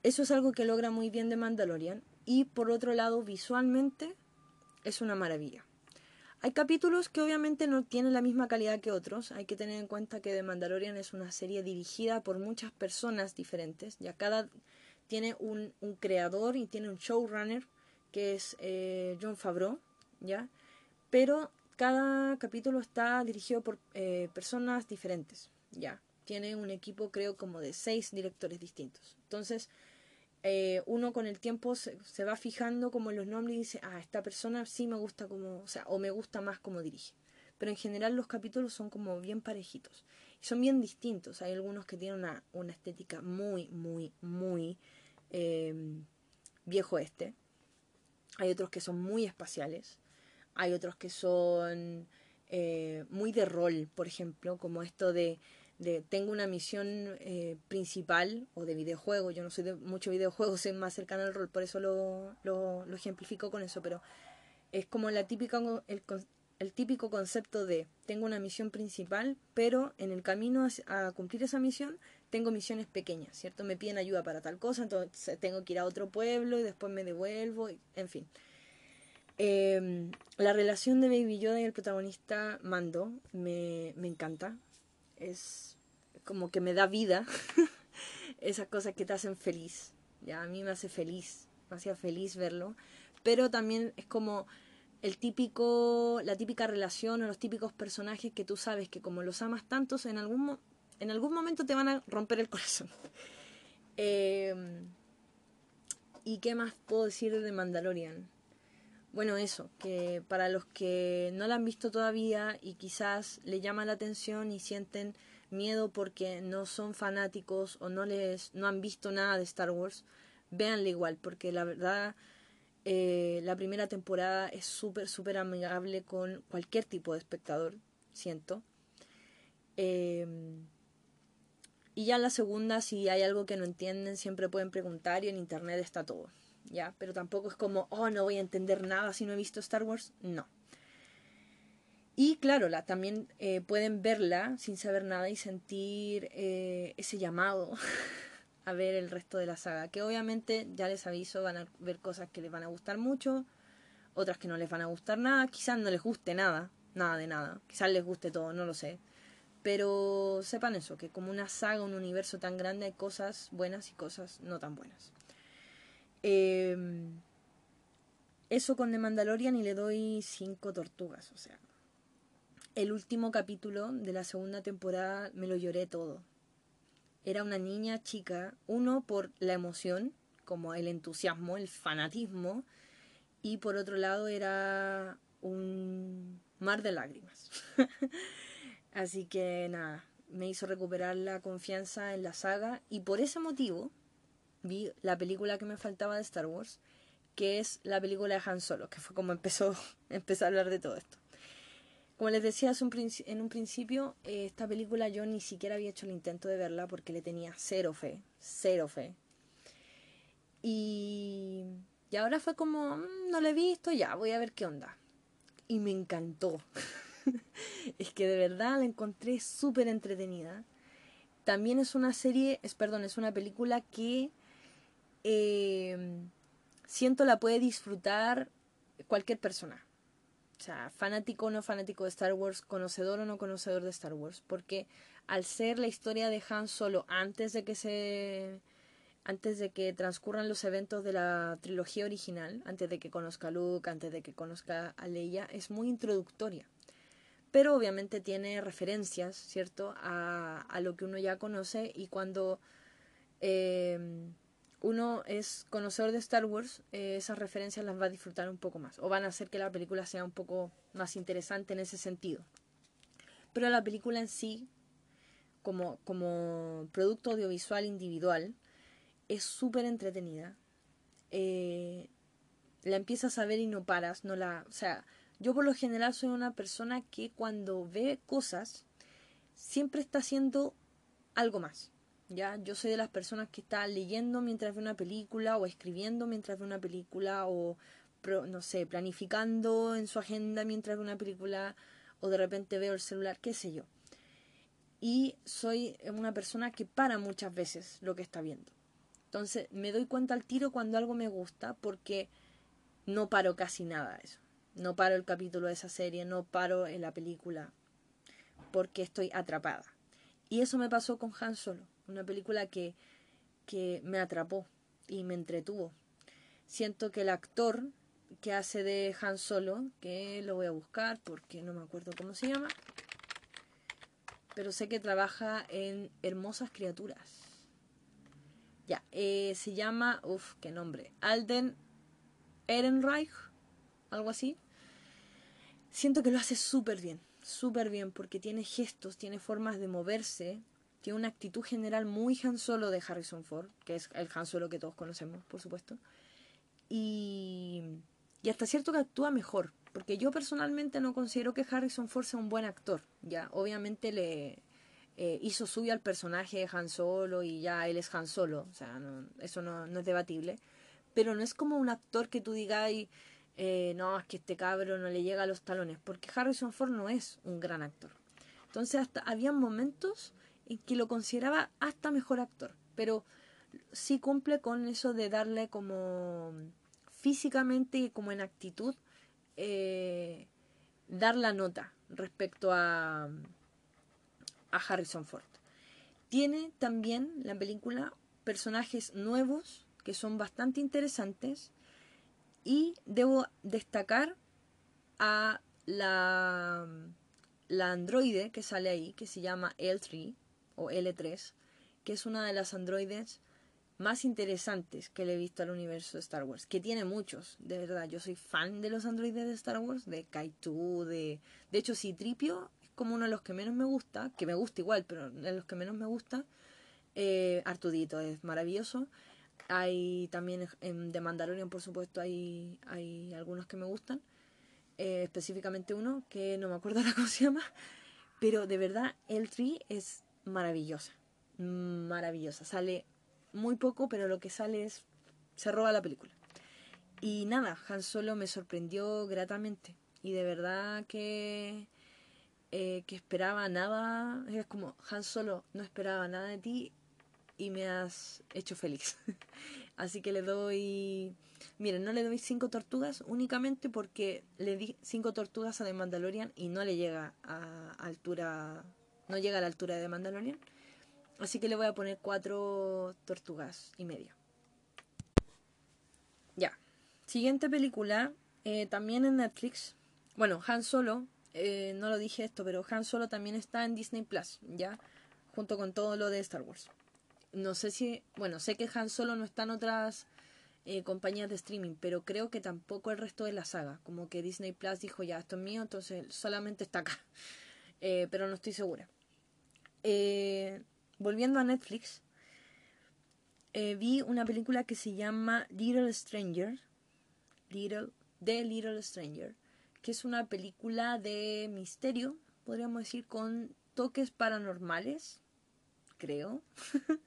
Eso es algo que logra muy bien de Mandalorian y por otro lado visualmente es una maravilla. Hay capítulos que obviamente no tienen la misma calidad que otros. Hay que tener en cuenta que The Mandalorian es una serie dirigida por muchas personas diferentes. Ya cada tiene un, creador y tiene un showrunner que es eh, John Favreau, ¿ya? Pero cada capítulo está dirigido por eh, personas diferentes, ya. Tiene un equipo, creo, como de seis directores distintos. Entonces, eh, uno con el tiempo se, va fijando como en los nombres y dice, ah, esta persona sí me gusta como, o sea, o me gusta más como dirige. Pero en general los capítulos son como bien parejitos. Y son bien distintos. Hay algunos que tienen una, una estética muy, muy, muy eh, viejo este. Hay otros que son muy espaciales. Hay otros que son eh, muy de rol, por ejemplo, como esto de, tengo una misión eh, principal o de videojuego. Yo no soy de mucho videojuego, soy más cercano al rol, por eso lo, lo, lo ejemplifico con eso, pero es como la típica, el, el típico concepto de tengo una misión principal, pero en el camino a, cumplir esa misión tengo misiones pequeñas, ¿cierto? Me piden ayuda para tal cosa, entonces tengo que ir a otro pueblo y después me devuelvo, en fin. Em, la relación de Baby Yoda y el protagonista Mando me, me encanta. Es como que me da vida. Esas cosas que te hacen feliz. Ya, a mí me hace feliz. Me hacía feliz verlo. Pero también es como el típico, la típica relación o los típicos personajes que tú sabes que como los amas tantos, en algún, en algún momento te van a romper el corazón. Em, ¿Y qué más puedo decir de Mandalorian? bueno, eso, que para los que no la han visto todavía y quizás le llama la atención y sienten miedo porque no son fanáticos o no les no han visto nada de Star Wars, véanle igual, porque la verdad eh, la primera temporada es súper, súper amigable con cualquier tipo de espectador, siento. Em, y ya la segunda, si hay algo que no entienden, siempre pueden preguntar y en internet está todo. ¿ya? Pero tampoco es como, oh, no voy a entender nada si no he visto Star Wars. No. Y claro, la, también eh, pueden verla sin saber nada y sentir eh, ese llamado a ver el resto de la saga. Que obviamente, ya les aviso, van a ver cosas que les van a gustar mucho, otras que no les van a gustar nada, quizás no les guste nada, nada de nada, quizás les guste todo, no lo sé. Pero sepan eso, que como una saga, un universo tan grande, hay cosas buenas y cosas no tan buenas. Em, eso con The Mandalorian y le doy cinco tortugas, o sea. El último capítulo de la segunda temporada me lo lloré todo. Era una niña chica, uno por la emoción, como el entusiasmo, el fanatismo, y por otro lado era un mar de lágrimas. Así que nada, me hizo recuperar la confianza en la saga y por ese motivo vi la película que me faltaba de Star Wars, que es la película de Han Solo, que fue como empezó, empezó a hablar de todo esto. Como les decía en un principio, eh, esta película yo ni siquiera había hecho el intento de verla porque le tenía cero fe, cero fe. Y, y ahora fue como, mm, no lo he visto, ya, voy a ver qué onda. Y me encantó. es que de verdad la encontré súper entretenida. También es una serie, es perdón, es una película que eh, siento la puede disfrutar cualquier persona. O sea, fanático o no fanático de Star Wars, conocedor o no conocedor de Star Wars. Porque al ser la historia de Han Solo antes de que se antes de que transcurran los eventos de la trilogía original, antes de que conozca a Luke, antes de que conozca a Leia, es muy introductoria. Pero obviamente tiene referencias, ¿cierto?, a, lo que uno ya conoce y cuando eh, uno es conocedor de Star Wars, eh, esas referencias las va a disfrutar un poco más o van a hacer que la película sea un poco más interesante en ese sentido. Pero la película en sí, como, como producto audiovisual individual, es súper entretenida. Eh, la empiezas a ver y no paras, no la, o sea, yo por lo general soy una persona que cuando ve cosas siempre está haciendo algo más. ¿ya? Yo soy de las personas que está leyendo mientras ve una película o escribiendo mientras ve una película o, no sé, planificando en su agenda mientras ve una película o de repente veo el celular, qué sé yo. Y soy una persona que para muchas veces lo que está viendo. Entonces me doy cuenta al tiro cuando algo me gusta porque no paro casi nada de eso. No paro el capítulo de esa serie, no paro en la película porque estoy atrapada. Y eso me pasó con Han Solo. Una película que, que me atrapó y me entretuvo. Siento que el actor que hace de Han Solo, que lo voy a buscar porque no me acuerdo cómo se llama, pero sé que trabaja en Hermosas Criaturas. Ya, eh, se llama, uff, qué nombre, Alden Ehrenreich, algo así. Siento que lo hace súper bien, súper bien, porque tiene gestos, tiene formas de moverse, tiene una actitud general muy Han Solo de Harrison Ford, que es el Han Solo que todos conocemos, por supuesto. Y, y hasta cierto que actúa mejor, porque yo personalmente no considero que Harrison Ford sea un buen actor. Ya, obviamente le eh, hizo suyo al personaje de Han Solo y ya él es Han Solo, o sea, eso no, no, es debatible. Pero no es como un actor que tú digas, eh, no, es que este cabro no le llega a los talones, porque Harrison Ford no es un gran actor. Entonces, hasta había momentos y que lo consideraba hasta mejor actor, pero sí cumple con eso de darle como físicamente y como en actitud eh, dar la nota respecto a, a Harrison Ford. Tiene también la película personajes nuevos que son bastante interesantes y debo destacar a la, la androide que sale ahí, que se llama L3, o L3, que es una de las androides más interesantes que le he visto al universo de Star Wars, que tiene muchos, de verdad, yo soy fan de los androides de Star Wars, de Kaitu, de... De hecho, Citripio es como uno de los que menos me gusta, que me gusta igual, pero de los que menos me gusta, eh, Artudito es maravilloso, hay también en The Mandalorian, por supuesto, hay, hay algunos que me gustan, eh, específicamente uno, que no me acuerdo la cómo se llama, pero de verdad, el 3 es maravillosa. Maravillosa. Sale muy poco, pero lo que sale es. se roba la película. Y nada, Han Solo me sorprendió gratamente. Y de verdad que. Eh, que esperaba nada. Es como, Han Solo, no esperaba nada de ti y me has hecho feliz. Así que le doy. Miren, no le doy cinco tortugas únicamente porque le di cinco tortugas a The Mandalorian y no le llega a altura no llega a la altura de Mandalorian. Así que le voy a poner cuatro tortugas y media. Ya. Siguiente película, eh, también en Netflix. Bueno, Han Solo, eh, no lo dije esto, pero Han Solo también está en Disney Plus, ¿ya? Junto con todo lo de Star Wars. No sé si, bueno, sé que Han Solo no está en otras eh, compañías de streaming, pero creo que tampoco el resto de la saga. Como que Disney Plus dijo, ya, esto es mío, entonces solamente está acá. pero no estoy segura. Eh, volviendo a Netflix, eh, vi una película que se llama Little Stranger, Little, The Little Stranger, que es una película de misterio, podríamos decir, con toques paranormales, creo.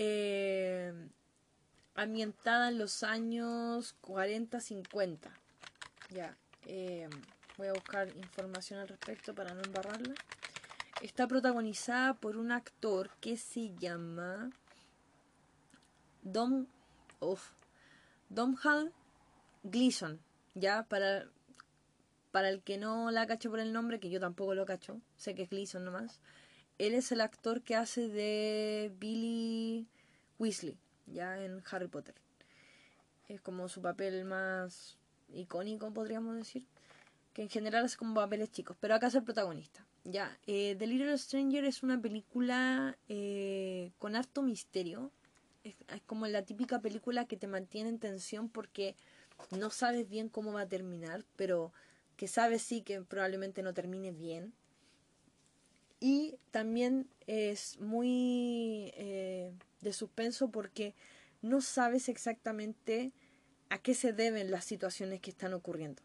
Eh, ambientada en los años 40-50. Ya, eh, voy a buscar información al respecto para no embarrarla. Está protagonizada por un actor que se llama Dom, of, Domhall Gleason. Ya, para, para el que no la cacho por el nombre, que yo tampoco lo cacho, sé que es Gleason nomás. Él es el actor que hace de Billy Weasley ya en Harry Potter. Es como su papel más icónico, podríamos decir. Que en general es como papeles chicos, pero acá es el protagonista. Ya, eh, The Little Stranger es una película eh, con harto misterio. Es, como la típica película que te mantiene en tensión porque no sabes bien cómo va a terminar, pero que sabes sí que probablemente no termine bien. Y también es muy eh, de suspenso porque no sabes exactamente a qué se deben las situaciones que están ocurriendo.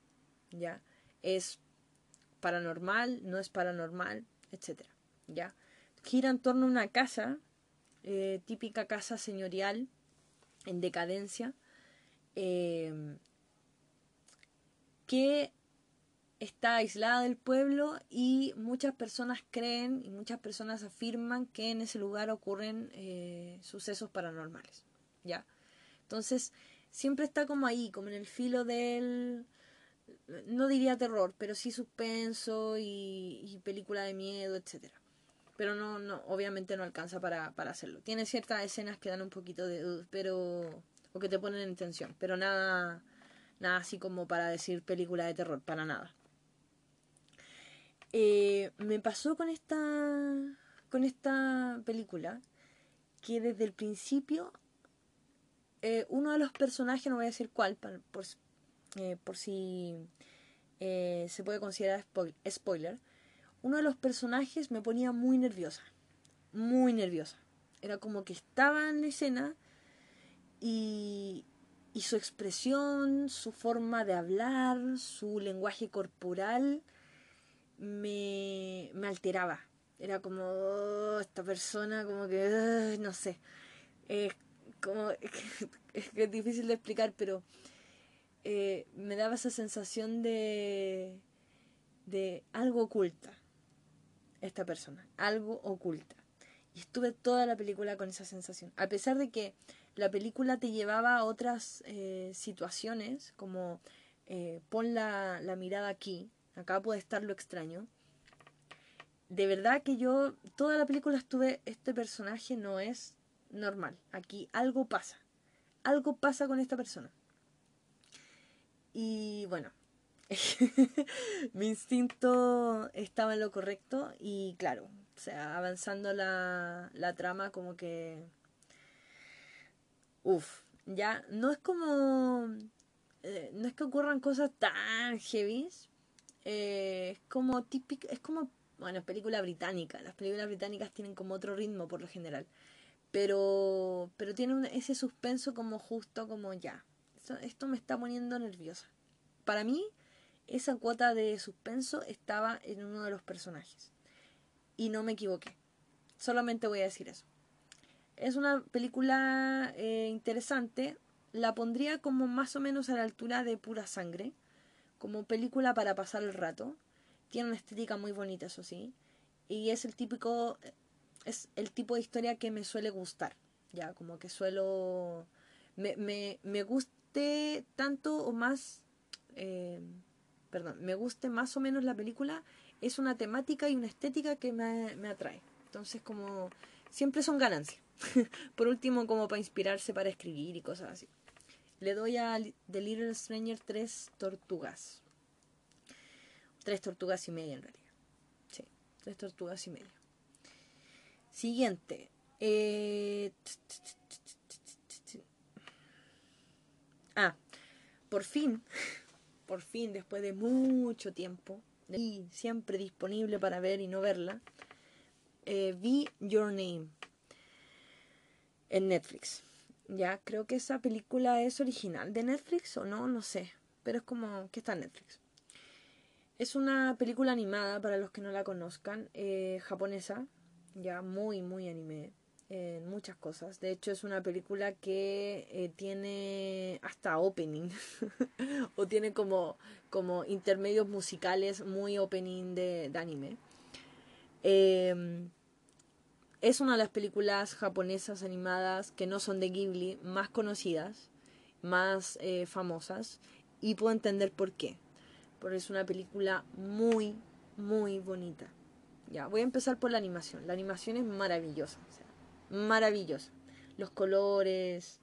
¿Ya? Es paranormal, no es paranormal, etcétera. ¿Ya? Gira en torno a una casa, eh, típica casa señorial, en decadencia, eh, que está aislada del pueblo y muchas personas creen y muchas personas afirman que en ese lugar ocurren eh, sucesos paranormales. ¿Ya? Entonces, siempre está como ahí, como en el filo del, no diría terror, pero sí suspenso y, película de miedo, etcétera. Pero no, no, obviamente no alcanza para, para hacerlo. Tiene ciertas escenas que dan un poquito de pero o que te ponen en tensión, pero nada nada así como para decir película de terror, para nada. Eh, me pasó con esta, con esta película que desde el principio eh, uno de los personajes, no voy a decir cuál, por, eh, por si se puede considerar spoiler, uno de los personajes me ponía muy nerviosa, muy nerviosa. Era como que estaba en la escena y, y su expresión, su forma de hablar, su lenguaje corporal, me, me alteraba. Era como, oh, esta persona como que, no sé, es como, es, que es difícil de explicar, pero eh, me daba esa sensación de, de algo oculta, esta persona, algo oculta. Y estuve toda la película con esa sensación. A pesar de que la película te llevaba a otras eh, situaciones, como eh, pon la, la mirada aquí, acá puede estar lo extraño. De verdad que yo toda la película estuve, este personaje no es normal, aquí algo pasa, algo pasa con esta persona. Y bueno, mi instinto estaba en lo correcto y claro, o sea, avanzando la, la trama como que... Uf, ya no es como... Eh, no es que ocurran cosas tan heavies, eh, es como típico, es como, bueno, película británica. Las películas británicas tienen como otro ritmo por lo general. Pero, pero tiene ese suspenso como justo como ya. Esto, esto me está poniendo nerviosa. Para mí, esa cuota de suspenso estaba en uno de los personajes. Y no me equivoqué. Solamente voy a decir eso. Es una película eh, interesante. La pondría como más o menos a la altura de pura sangre como película para pasar el rato. Tiene una estética muy bonita, eso sí. Y es el típico, es el tipo de historia que me suele gustar. Ya, como que suelo, me, me, me guste tanto o más, eh, perdón, me guste más o menos la película, es una temática y una estética que me, me atrae. Entonces, como siempre son ganancias. Por último, como para inspirarse para escribir y cosas así. Le doy a The Little Stranger tres tortugas. Tres tortugas y media en realidad. Sí, tres tortugas y media. Siguiente. Ah, por fin, por fin, después de mucho tiempo, y siempre disponible para ver y no verla, eh, vi Your Name en Netflix. Ya, creo que esa película es original de Netflix o no, no sé. Pero es como que está en Netflix. Es una película animada, para los que no la conozcan, eh, japonesa, ya muy, muy anime. en muchas cosas. De hecho, es una película que eh, tiene hasta opening o tiene como, como intermedios musicales muy opening de, anime. Es una de las películas japonesas animadas que no son de Ghibli más conocidas, más eh, famosas, y puedo entender por qué. Porque es una película muy, muy bonita. Ya, voy a empezar por la animación. La animación es maravillosa, maravillosa. Los colores,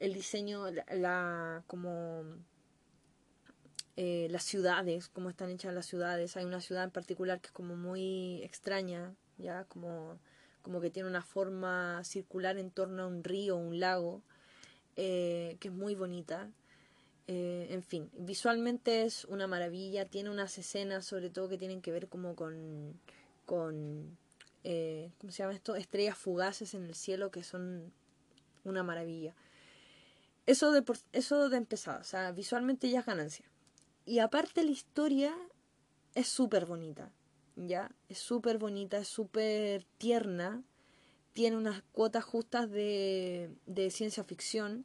el diseño, la, como eh, las ciudades, cómo están hechas las ciudades. Hay una ciudad en particular que es como muy extraña, ya como, como que tiene una forma circular en torno a un río, un lago, eh, que es muy bonita. Eh, en fin, visualmente es una maravilla, tiene unas escenas sobre todo que tienen que ver como con con, eh, ¿cómo se llama esto? Estrellas fugaces en el cielo que son una maravilla. Eso de, eso de empezar, o sea, visualmente ya es ganancia. Y aparte la historia es súper bonita, ¿ya? Es súper bonita, es súper tierna, tiene unas cuotas justas de, de ciencia ficción,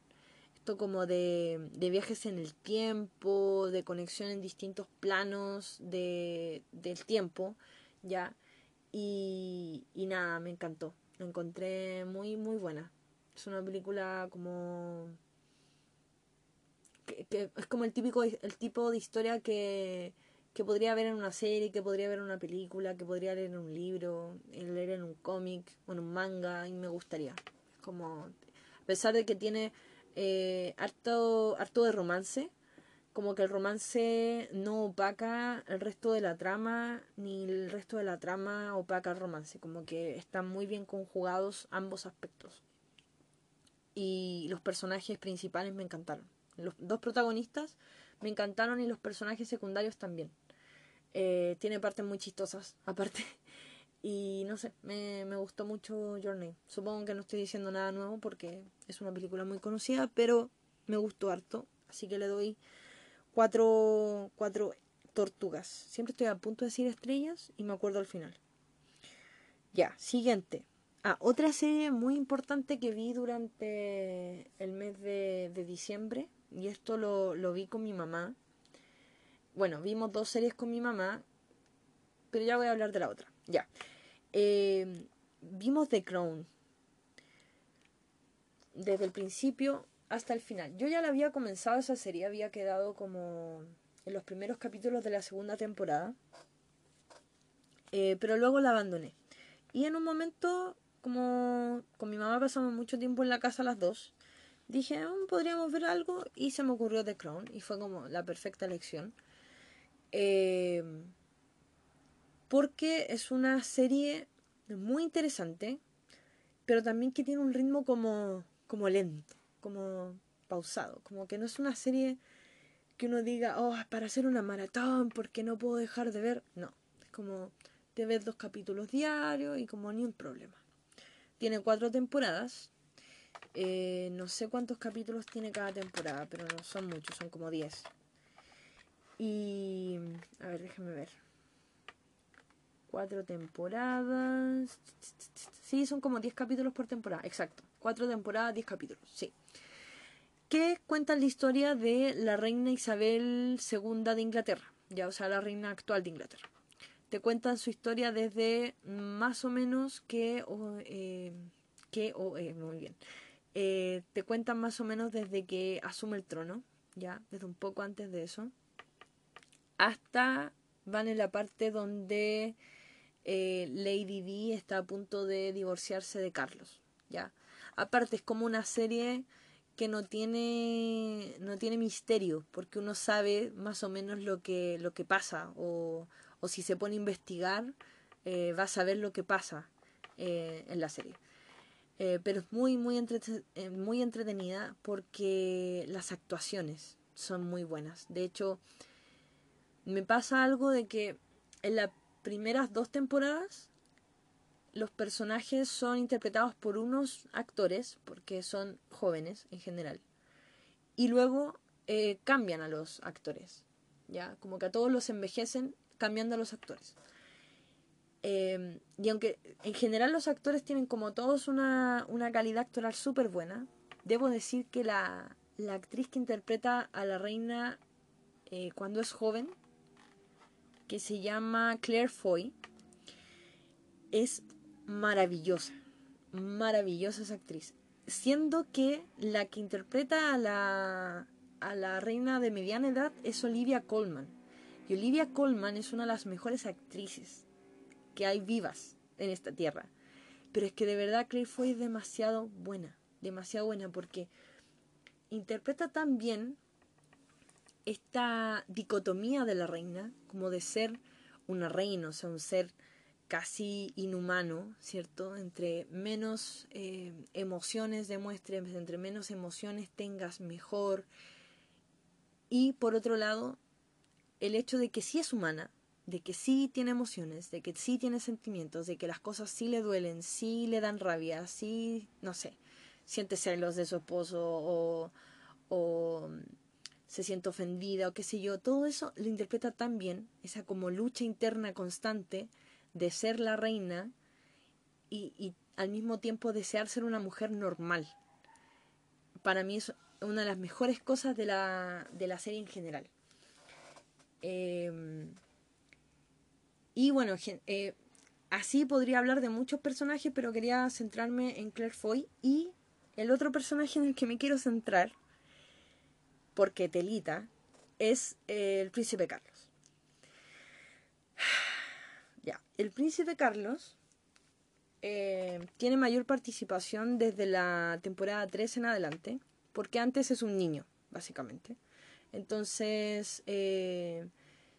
esto como de, de, viajes en el tiempo, de conexión en distintos planos de, del tiempo, ¿ya? Y, y nada, me encantó. La encontré muy, muy buena. Es una película como... Que, es como el típico el tipo de historia que, que podría ver en una serie, que podría ver en una película, que podría leer en un libro, leer en un cómic o en un manga, y me gustaría. Es como, a pesar de que tiene eh, harto, harto de romance, como que el romance no opaca el resto de la trama, ni el resto de la trama opaca el romance, como que están muy bien conjugados ambos aspectos. Y los personajes principales me encantaron. Los dos protagonistas me encantaron y los personajes secundarios también. Eh, tiene partes muy chistosas, aparte. Y no sé, me, me gustó mucho Your Name. Supongo que no estoy diciendo nada nuevo porque es una película muy conocida, pero me gustó harto. Así que le doy cuatro, cuatro tortugas. Siempre estoy a punto de decir estrellas y me acuerdo al final. Ya, siguiente. Ah, otra serie muy importante que vi durante el mes de, de diciembre, y esto lo, lo, vi con mi mamá. Bueno, vimos dos series con mi mamá, pero ya voy a hablar de la otra. Ya. Eh, vimos The Crown. Desde el principio hasta el final. Yo ya la había comenzado esa serie, había quedado como en los primeros capítulos de la segunda temporada, eh, pero luego la abandoné. Y en un momento, como con mi mamá pasamos mucho tiempo en la casa las dos, dije, ah, podríamos ver algo y se me ocurrió The Crown y fue como la perfecta elección. Eh, porque es una serie muy interesante, pero también que tiene un ritmo como, como lento como pausado, como que no es una serie que uno diga, oh, es para hacer una maratón porque no puedo dejar de ver. No, es como de ver dos capítulos diarios y como ni un problema. Tiene cuatro temporadas. Eh, no sé cuántos capítulos tiene cada temporada, pero no son muchos, son como diez. Y... A ver, déjenme ver. Cuatro temporadas. Sí, son como diez capítulos por temporada, exacto. Cuatro temporadas, diez capítulos, sí que cuentan la historia de la reina Isabel II de Inglaterra, ya o sea, la reina actual de Inglaterra. Te cuentan su historia desde más o menos que, eh, que eh, muy bien, eh, te cuentan más o menos desde que asume el trono, ya, desde un poco antes de eso, hasta van en la parte donde Lady Di está a punto de divorciarse de Carlos, ya. Aparte es como una serie que no tiene, no tiene misterio, porque uno sabe más o menos lo que, lo que pasa, o, o si se pone a investigar, eh, va a saber lo que pasa eh, en la serie. Eh, pero es muy, muy entretenida porque las actuaciones son muy buenas. De hecho, me pasa algo de que en las primeras dos temporadas los personajes son interpretados por unos actores, porque son jóvenes en general, y luego eh, cambian a los actores, ¿ya? Como que a todos los envejecen cambiando a los actores. Em, y aunque en general los actores tienen como todos una, una calidad actoral súper buena, debo decir que la, la, actriz que interpreta a la reina eh, cuando es joven, que se llama Claire Foy, es maravillosa, maravillosa esa actriz. Siendo que la que interpreta a la, a la reina de mediana edad es Olivia Colman. Y Olivia Colman es una de las mejores actrices que hay vivas en esta tierra. Pero es que de verdad Claire Foy es demasiado buena, demasiado buena porque interpreta tan bien esta dicotomía de la reina, como de ser una reina, o sea, un ser casi inhumano, ¿cierto? Entre menos eh, emociones demuestres, entre menos emociones tengas, mejor. Y por otro lado, el hecho de que sí es humana, de que sí tiene emociones, de que sí tiene sentimientos, de que las cosas sí le duelen, sí le dan rabia, sí, no sé, siente celos de su esposo o, o se siente ofendida o qué sé yo, todo eso lo interpreta tan bien, esa como lucha interna constante de ser la reina y, al mismo tiempo desear ser una mujer normal. Para mí es una de las mejores cosas de la, de la serie en general. Eh, y bueno, eh, así podría hablar de muchos personajes, pero quería centrarme en Claire Foy y el otro personaje en el que me quiero centrar, porque telita, es el príncipe Carlos. Ya, el príncipe Carlos eh, tiene mayor participación desde la temporada 3 en adelante, porque antes es un niño, básicamente. Entonces, eh,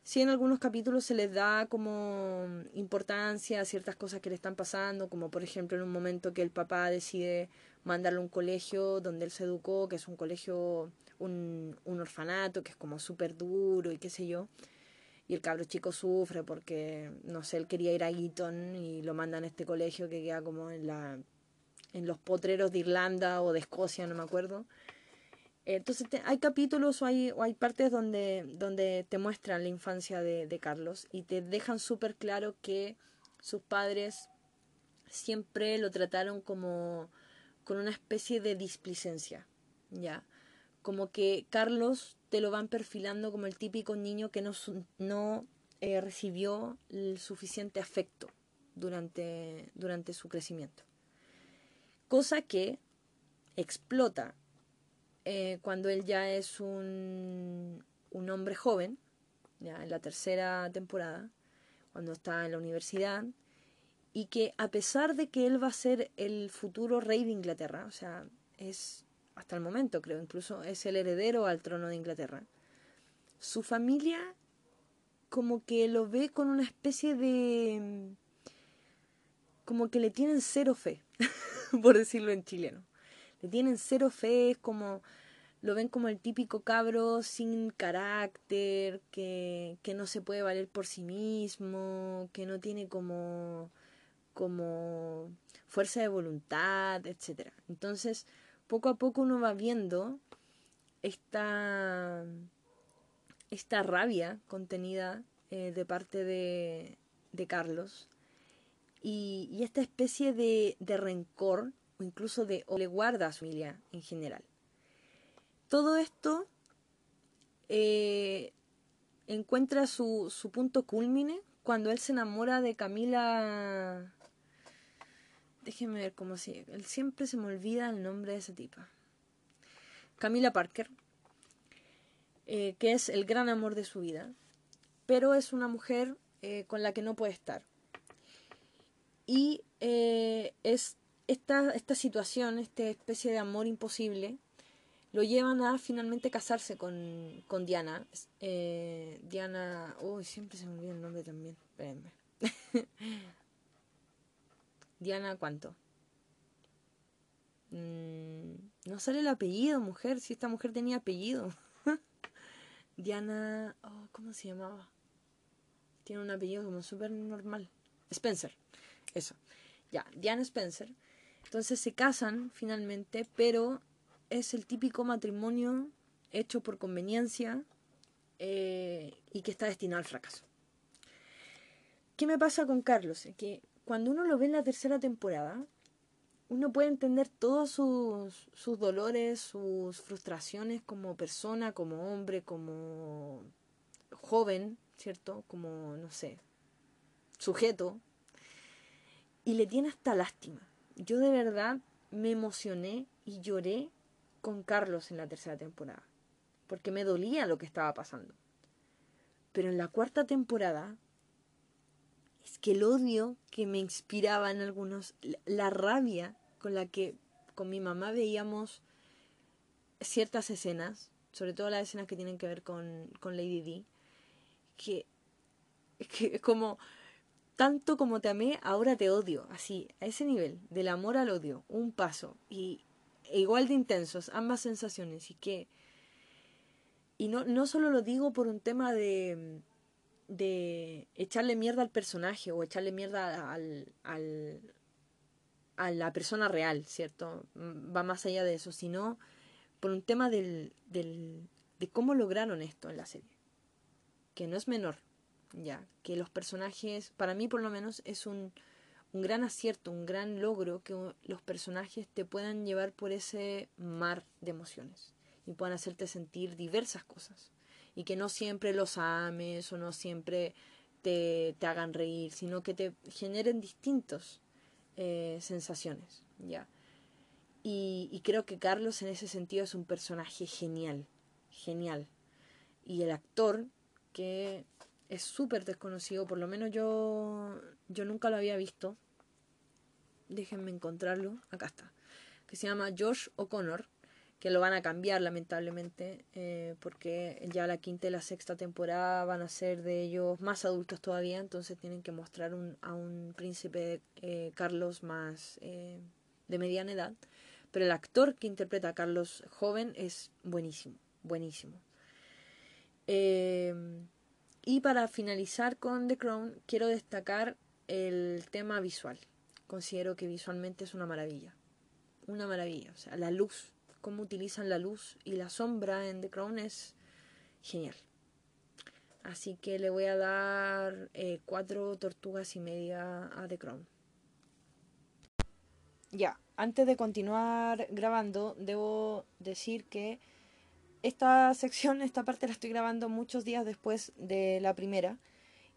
sí en algunos capítulos se les da como importancia a ciertas cosas que le están pasando, como por ejemplo en un momento que el papá decide mandarle a un colegio donde él se educó, que es un colegio, un, un orfanato, que es como súper duro y qué sé yo. Y el cabro chico sufre porque, no sé, él quería ir a Eton y lo mandan a este colegio que queda como en, la, en los potreros de Irlanda o de Escocia, no me acuerdo. Entonces hay capítulos o hay, o hay partes donde, donde te muestran la infancia de, de Carlos y te dejan súper claro que sus padres siempre lo trataron como con una especie de displicencia, ¿ya? Como que Carlos te lo van perfilando como el típico niño que no, no eh, recibió el suficiente afecto durante, durante su crecimiento. Cosa que explota eh, cuando él ya es un, un hombre joven, ya en la tercera temporada, cuando está en la universidad, y que a pesar de que él va a ser el futuro rey de Inglaterra, o sea, es hasta el momento creo, incluso es el heredero al trono de Inglaterra, su familia como que lo ve con una especie de... como que le tienen cero fe, por decirlo en chileno. Le tienen cero fe, es como lo ven como el típico cabro sin carácter, que, que no se puede valer por sí mismo, que no tiene como, como fuerza de voluntad, etc. Entonces, poco a poco uno va viendo esta, esta rabia contenida eh, de parte de, Carlos y, esta especie de, rencor incluso de o le guarda a su familia en general. Todo esto eh, encuentra su, su punto culmine cuando él se enamora de Camila. Déjenme ver cómo sigue. Él siempre se me olvida el nombre de esa tipa. Camila Parker, eh, que es el gran amor de su vida, pero es una mujer eh, con la que no puede estar. Y es esta, esta situación, esta especie de amor imposible, lo llevan a finalmente casarse con, con Diana. Eh, Diana. Uy, siempre se me olvida el nombre también. Espérenme. Diana, ¿cuánto? Mm, no sale el apellido, mujer. Si esta mujer tenía apellido. Diana. Oh, ¿Cómo se llamaba? Tiene un apellido como súper normal. Spencer. Eso. Ya, Diana Spencer entonces se casan finalmente, pero es el típico matrimonio hecho por conveniencia eh, y que está destinado al fracaso. ¿qué me pasa con Carlos? Que cuando uno lo ve en la tercera temporada, uno puede entender todos sus, sus dolores, sus frustraciones como persona, como hombre, como joven, ¿cierto? Como, no sé, sujeto. Y le tiene hasta lástima. Yo de verdad me emocioné y lloré con Carlos en la tercera temporada. Porque me dolía lo que estaba pasando. Pero en la cuarta temporada es que el odio que me inspiraba en algunos, la rabia con la que con mi mamá veíamos ciertas escenas, sobre todo las escenas que tienen que ver con, con Lady D, que, que como tanto como te amé, ahora te odio, así, a ese nivel, del amor al odio, un paso, y e igual de intensos, ambas sensaciones, y que, y no, no solo lo digo por un tema de, de echarle mierda al personaje o echarle mierda al, al, a la persona real, ¿cierto? Mm, va más allá de eso, sino por un tema del, del, de cómo lograron esto en la serie. Que no es menor, ya. Que los personajes, para mí por lo menos, es un, un gran acierto, un gran logro que los personajes te puedan llevar por ese mar de emociones y puedan hacerte sentir diversas cosas y que no siempre los ames o no siempre te, te hagan reír, sino que te generen distintos eh, sensaciones, ¿ya? Y, y, creo que Carlos en ese sentido es un personaje genial, genial. Y el actor, que es súper desconocido, por lo menos yo, yo nunca lo había visto. Déjenme encontrarlo, acá está. Que se llama Josh O'Connor que lo van a cambiar lamentablemente, eh, porque ya la quinta y la sexta temporada van a ser de ellos más adultos todavía, entonces tienen que mostrar a un príncipe eh, Carlos más eh, de mediana edad. Pero el actor que interpreta a Carlos joven es buenísimo, buenísimo. y para finalizar con The Crown, quiero destacar el tema visual. Considero que visualmente es una maravilla. Una maravilla. O sea, la luz cómo utilizan la luz y la sombra en The Crown es genial. Así que le voy a dar eh, cuatro tortugas y media a The Crown. Ya, antes de continuar grabando, debo decir que esta sección, esta parte la estoy grabando muchos días después de la primera.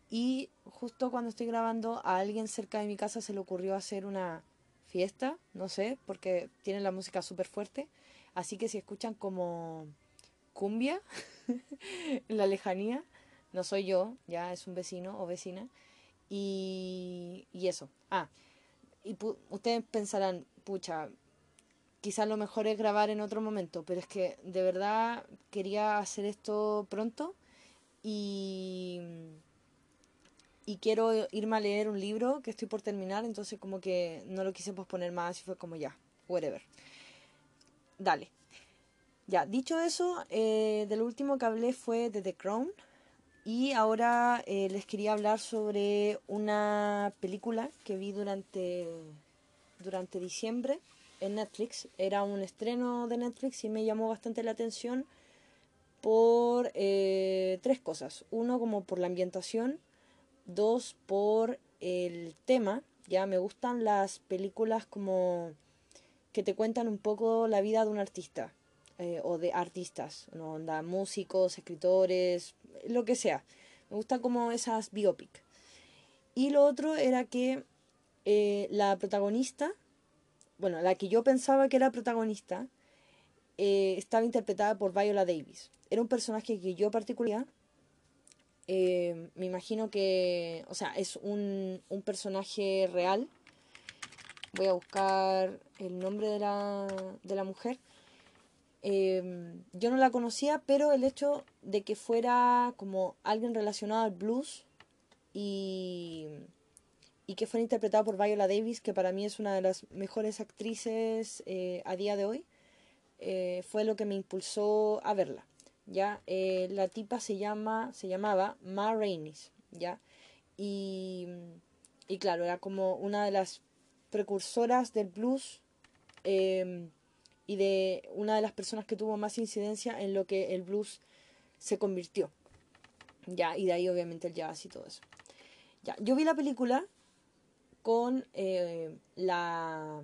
Y justo cuando estoy grabando, a alguien cerca de mi casa se le ocurrió hacer una fiesta, no sé, porque tiene la música súper fuerte. Así que si escuchan como cumbia en la lejanía, no soy yo, ya es un vecino o vecina. Y, y eso. Ah, y ustedes pensarán, pucha, quizás lo mejor es grabar en otro momento, pero es que de verdad quería hacer esto pronto y, y quiero irme a leer un libro que estoy por terminar, entonces como que no lo quise posponer más y fue como ya, whatever dale. Ya, dicho eso, eh, de lo último que hablé fue de The Crown. Y ahora eh, les quería hablar sobre una película que vi durante, durante diciembre en Netflix. Era un estreno de Netflix y me llamó bastante la atención por eh, tres cosas. Uno, como por la ambientación. Dos, por el tema. Ya me gustan las películas como que te cuentan un poco la vida de un artista eh, o de artistas, ¿no? Onda, músicos, escritores, lo que sea. Me gusta como esas biopic. Y lo otro era que eh, la protagonista, bueno, la que yo pensaba que era protagonista, eh, estaba interpretada por Viola Davis. Era un personaje que yo particular, me imagino que, o sea, es un, un personaje real voy a buscar el nombre de la, de la mujer. Em, yo no la conocía, pero el hecho de que fuera como alguien relacionado al blues y, y que fuera interpretada por Viola Davis, que para mí es una de las mejores actrices eh, a día de hoy, eh, fue lo que me impulsó a verla. ¿ya? Eh, la tipa se, llama, se llamaba Ma Rainey's, ¿ya? Y, y claro, era como una de las precursoras del blues em, y de una de las personas que tuvo más incidencia en lo que el blues se convirtió. Ya, y de ahí obviamente el jazz y todo eso. Ya, yo vi la película con eh, la,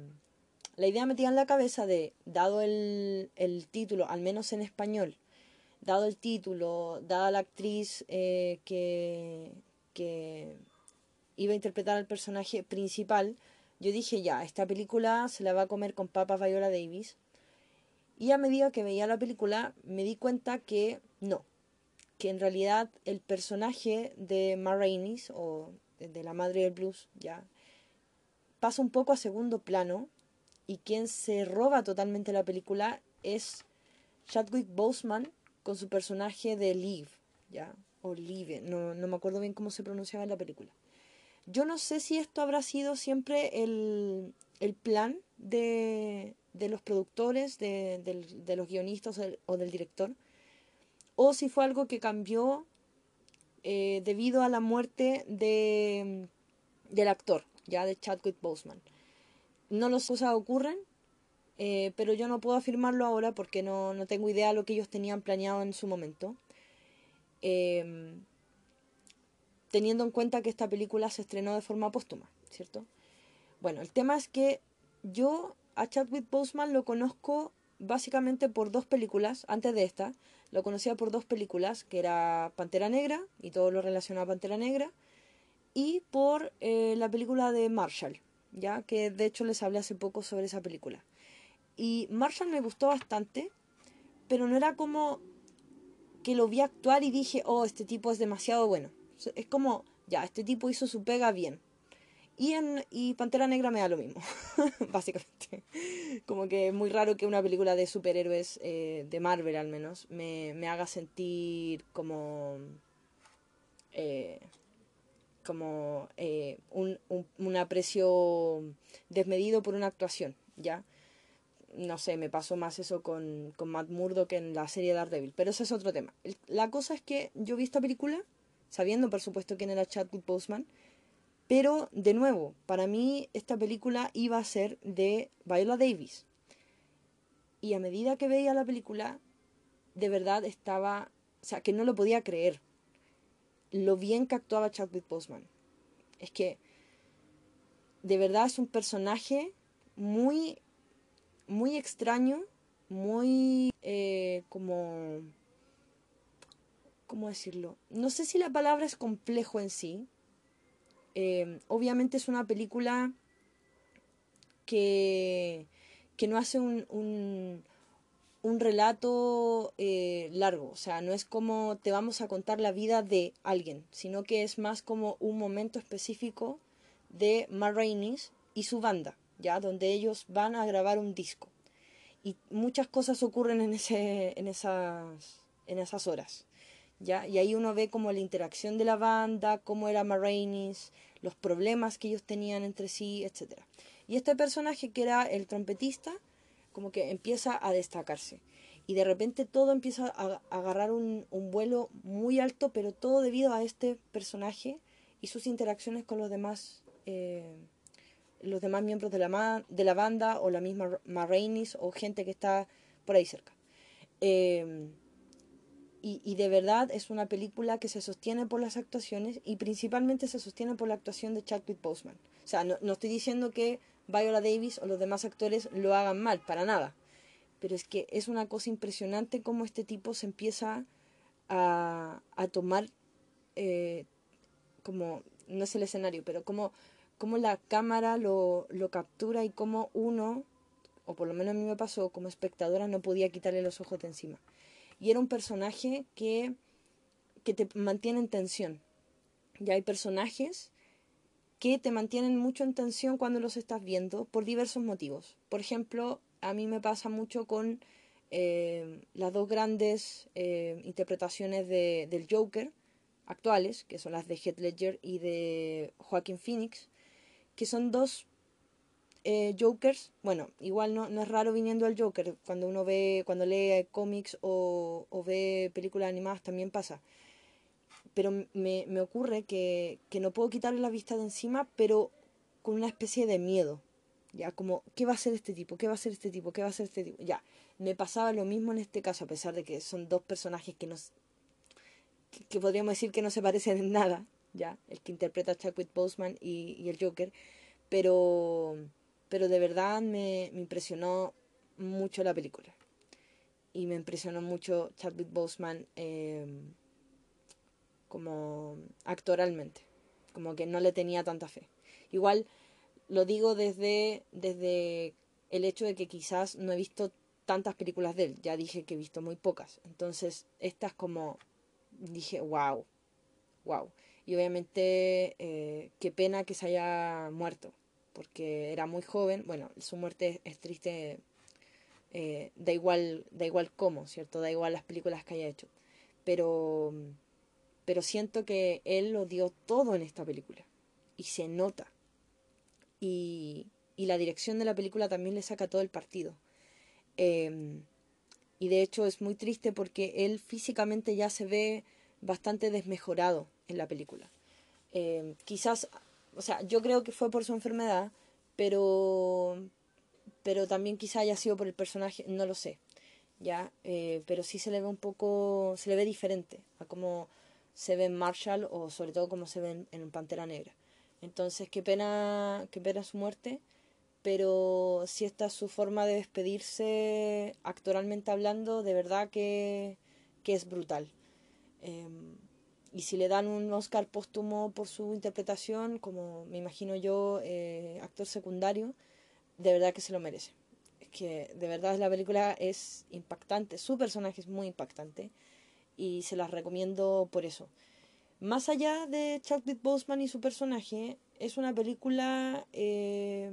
la idea metida en la cabeza de, dado el, el título, al menos en español, dado el título, dada la actriz eh, que, que iba a interpretar al personaje principal, yo dije ya, esta película se la va a comer con papas Viola Davis. Y a medida que veía la película me di cuenta que no, que en realidad el personaje de Ma o de la madre del blues, ya, pasa un poco a segundo plano y quien se roba totalmente la película es Chadwick Boseman con su personaje de Liv, ya, o Live, no, no me acuerdo bien cómo se pronunciaba en la película. Yo no sé si esto habrá sido siempre el, el plan de, de, los productores, de, de, los guionistas o del director, o si fue algo que cambió eh, debido a la muerte de, del actor, ya de Chadwick Boseman. No las cosas ocurren, eh, pero yo no puedo afirmarlo ahora porque no, no, tengo idea de lo que ellos tenían planeado en su momento. Eh, teniendo en cuenta que esta película se estrenó de forma póstuma, ¿cierto? Bueno, el tema es que yo a Chadwick Boseman lo conozco básicamente por dos películas, antes de esta, lo conocía por dos películas, que era Pantera Negra y todo lo relacionado a Pantera Negra, y por eh, la película de Marshall, ya que de hecho les hablé hace poco sobre esa película. Y Marshall me gustó bastante, pero no era como que lo vi actuar y dije, oh, este tipo es demasiado bueno. Es como, ya, este tipo hizo su pega bien. Y, en, y Pantera Negra me da lo mismo, básicamente. Como que es muy raro que una película de superhéroes, eh, de Marvel al menos, me, me haga sentir como... Eh, como eh, un, un, un, aprecio desmedido por una actuación, ¿ya? No sé, me pasó más eso con, con Matt Murdock en la serie Daredevil, pero ese es otro tema. La cosa es que yo vi esta película sabiendo por supuesto quién era Chadwick Boseman. Pero, de nuevo, para mí esta película iba a ser de Viola Davis. Y a medida que veía la película, de verdad estaba, o sea, que no lo podía creer. Lo bien que actuaba Chadwick Boseman. Es que, de verdad es un personaje muy, muy extraño, muy eh, como ¿cómo decirlo? No sé si la palabra es complejo en sí. Eh, obviamente es una película que, que no hace un, un, relato eh, largo, o sea, no es como te vamos a contar la vida de alguien, sino que es más como un momento específico de Ma y su banda, ya donde ellos van a grabar un disco. Y muchas cosas ocurren en, ese, en, esas, en esas horas. Y ahí uno ve como la interacción de la banda, cómo era Marrainis, los problemas que ellos tenían entre sí, etc. Y este personaje que era el trompetista, como que empieza a destacarse. Y de repente todo empieza a, agarrar un, vuelo muy alto, pero todo debido a este personaje y sus interacciones con los demás, eh, los demás miembros de la, de la banda o la misma Marrainis o gente que está por ahí cerca. Eh, y, y, de verdad es una película que se sostiene por las actuaciones y principalmente se sostiene por la actuación de Chadwick Boseman. O sea, no, no, estoy diciendo que Viola Davis o los demás actores lo hagan mal, para nada. Pero es que es una cosa impresionante cómo este tipo se empieza a, a tomar eh, como, no es el escenario, pero como, la cámara lo, lo captura y cómo uno, o por lo menos a mí me pasó como espectadora, no podía quitarle los ojos de encima y era un personaje que, que te mantiene en tensión. Ya hay personajes que te mantienen mucho en tensión cuando los estás viendo por diversos motivos. Por ejemplo, a mí me pasa mucho con eh, las dos grandes eh, interpretaciones de, del Joker actuales, que son las de Heath Ledger y de Joaquin Phoenix, que son dos eh, Jokers, bueno, igual no, no es raro viniendo al Joker, cuando uno ve, cuando lee cómics o, o ve películas animadas también pasa. Pero me, me ocurre que, que no puedo quitarle la vista de encima, pero con una especie de miedo. Ya, como, ¿qué va a hacer este tipo? ¿Qué va a hacer este tipo? ¿Qué va a hacer este tipo? Ya, me pasaba lo mismo en este caso, a pesar de que son dos personajes que nos. que, podríamos decir que no se parecen en nada, ya, el que interpreta a Chadwick Boseman y, y el Joker, pero, pero de verdad me, me impresionó mucho la película. Y me impresionó mucho Chadwick Boseman eh, como actoralmente, como que no le tenía tanta fe. Igual lo digo desde, desde el hecho de que quizás no he visto tantas películas de él, ya dije que he visto muy pocas, entonces esta es como, dije, wow, wow. Y obviamente eh, qué pena que se haya muerto, porque era muy joven, bueno, su muerte es, triste, eh, da igual, da igual cómo, ¿cierto? Da igual las películas que haya hecho, pero pero siento que él lo dio todo en esta película y se nota. Y, y la dirección de la película también le saca todo el partido. Em, y de hecho es muy triste porque él físicamente ya se ve bastante desmejorado en la película. Em, quizás, o sea, yo creo que fue por su enfermedad, pero, pero también quizá haya sido por el personaje, no lo sé, ya, eh, pero sí se le ve un poco, se le ve diferente a como se ve en Marshall o sobre todo como se ve en, Pantera Negra. Entonces, qué pena, qué pena su muerte, pero si esta es su forma de despedirse actoralmente hablando, de verdad que, que es brutal. Em, y si le dan un Oscar póstumo por su interpretación, como me imagino yo, eh, actor secundario, de verdad que se lo merece. Es que de verdad la película es impactante, su personaje es muy impactante y se las recomiendo por eso. Más allá de Chadwick Boseman y su personaje, es una película eh,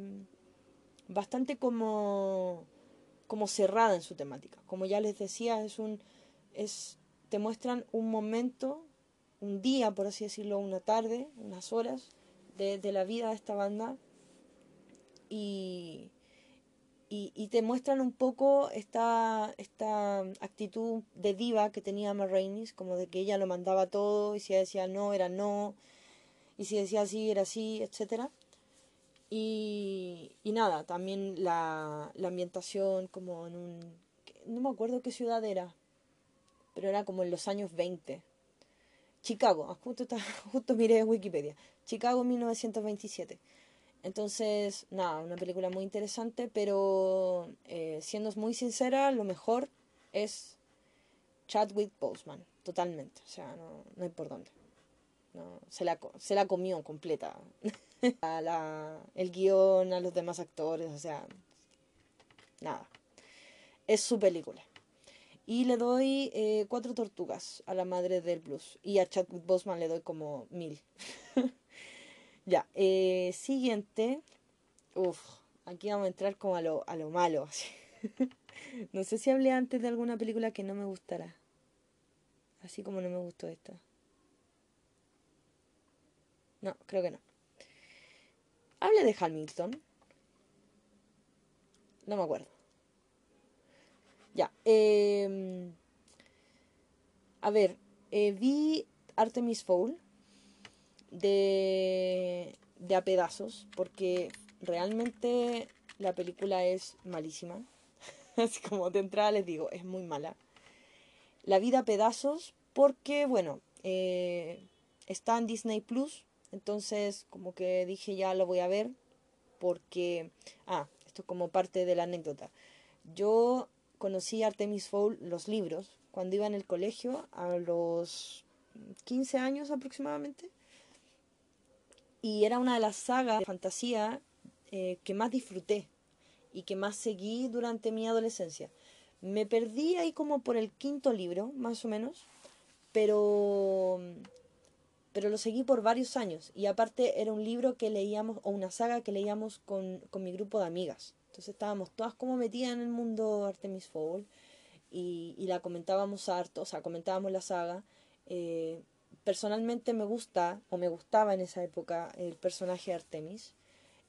bastante como, como cerrada en su temática. Como ya les decía, es un es te muestran un momento, un día, por así decirlo, una tarde, unas horas de, la vida de esta banda y, y, te muestran un poco esta, esta actitud de diva que tenía Marrainis, como de que ella lo mandaba todo y si decía no, era no, y si decía sí, era sí, etc. Y, y nada, también la, la ambientación como en un... no me acuerdo qué ciudad era, pero era como en los años 20. Chicago, justo, está, justo miré Wikipedia. Chicago 1927. Entonces, nada, una película muy interesante, pero eh, siendo muy sincera, lo mejor es Chadwick Boseman, totalmente. O sea, no, no hay por dónde. Se, la, se la comió completa. a la, el guion, a los demás actores, o sea, nada. Es su película. Y le doy eh, cuatro tortugas a la madre del blues. Y a Chadwick Boseman le doy como mil. Ya, eh, siguiente. Uf, aquí vamos a entrar como a lo, a lo malo. no sé si hablé antes de alguna película que no me gustará. Así como no me gustó esta. No, creo que no. Hable de Hamilton. No me acuerdo. Ya. Eh, a ver, eh, vi Artemis Fowl de, de a pedazos, porque realmente la película es malísima. Así como de entrada les digo, es muy mala. La vida a pedazos, porque bueno, eh, está en Disney Plus, entonces como que dije ya lo voy a ver, porque, ah, esto es como parte de la anécdota. Yo conocí a Artemis Fowl, los libros, cuando iba en el colegio, a los 15 años aproximadamente y era una de las sagas de fantasía eh, que más disfruté y que más seguí durante mi adolescencia. Me perdí ahí como por el quinto libro, más o menos, pero, pero lo seguí por varios años. Y aparte era un libro que leíamos, o una saga que leíamos con, con mi grupo de amigas. Entonces estábamos todas como metidas en el mundo Artemis Fowl y, la comentábamos harto, o sea, comentábamos la saga. Eh, personalmente me gusta, o me gustaba en esa época, el personaje de Artemis.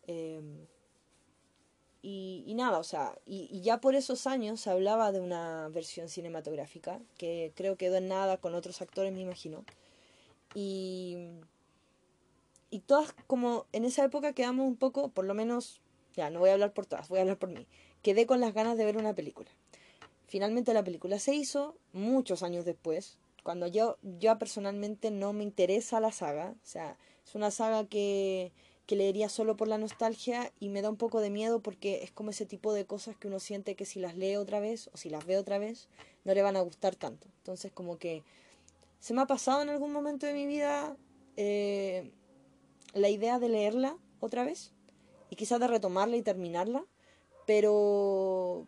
Em, y, nada, o sea, y, ya por esos años se hablaba de una versión cinematográfica, que creo quedó en nada con otros actores, me imagino. Y, y todas, como en esa época quedamos un poco, por lo menos, ya, no voy a hablar por todas, voy a hablar por mí. Quedé con las ganas de ver una película. Finalmente la película se hizo, muchos años después, cuando yo, yo personalmente no me interesa la saga, o sea, es una saga que, que leería solo por la nostalgia y me da un poco de miedo porque es como ese tipo de cosas que uno siente que si las lee otra vez o si las ve otra vez no le van a gustar tanto. Entonces como que se me ha pasado en algún momento de mi vida eh, la idea de leerla otra vez y quizás de retomarla y terminarla, pero,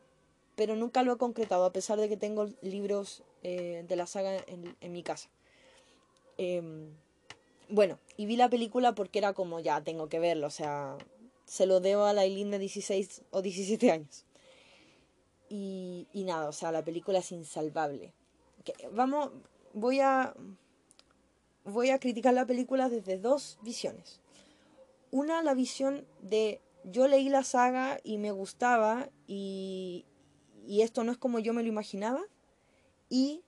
pero nunca lo he concretado, a pesar de que tengo libros eh, de la saga en, en mi casa. Em, bueno, y vi la película porque era como, ya, tengo que verlo, o sea, se lo debo a la Eileen de 16 o 17 años. Y, y nada, o sea, la película es insalvable. vamos, voy a, voy a criticar la película desde dos visiones. Una, la visión de yo leí la saga y me gustaba y, y esto no es como yo me lo imaginaba. Y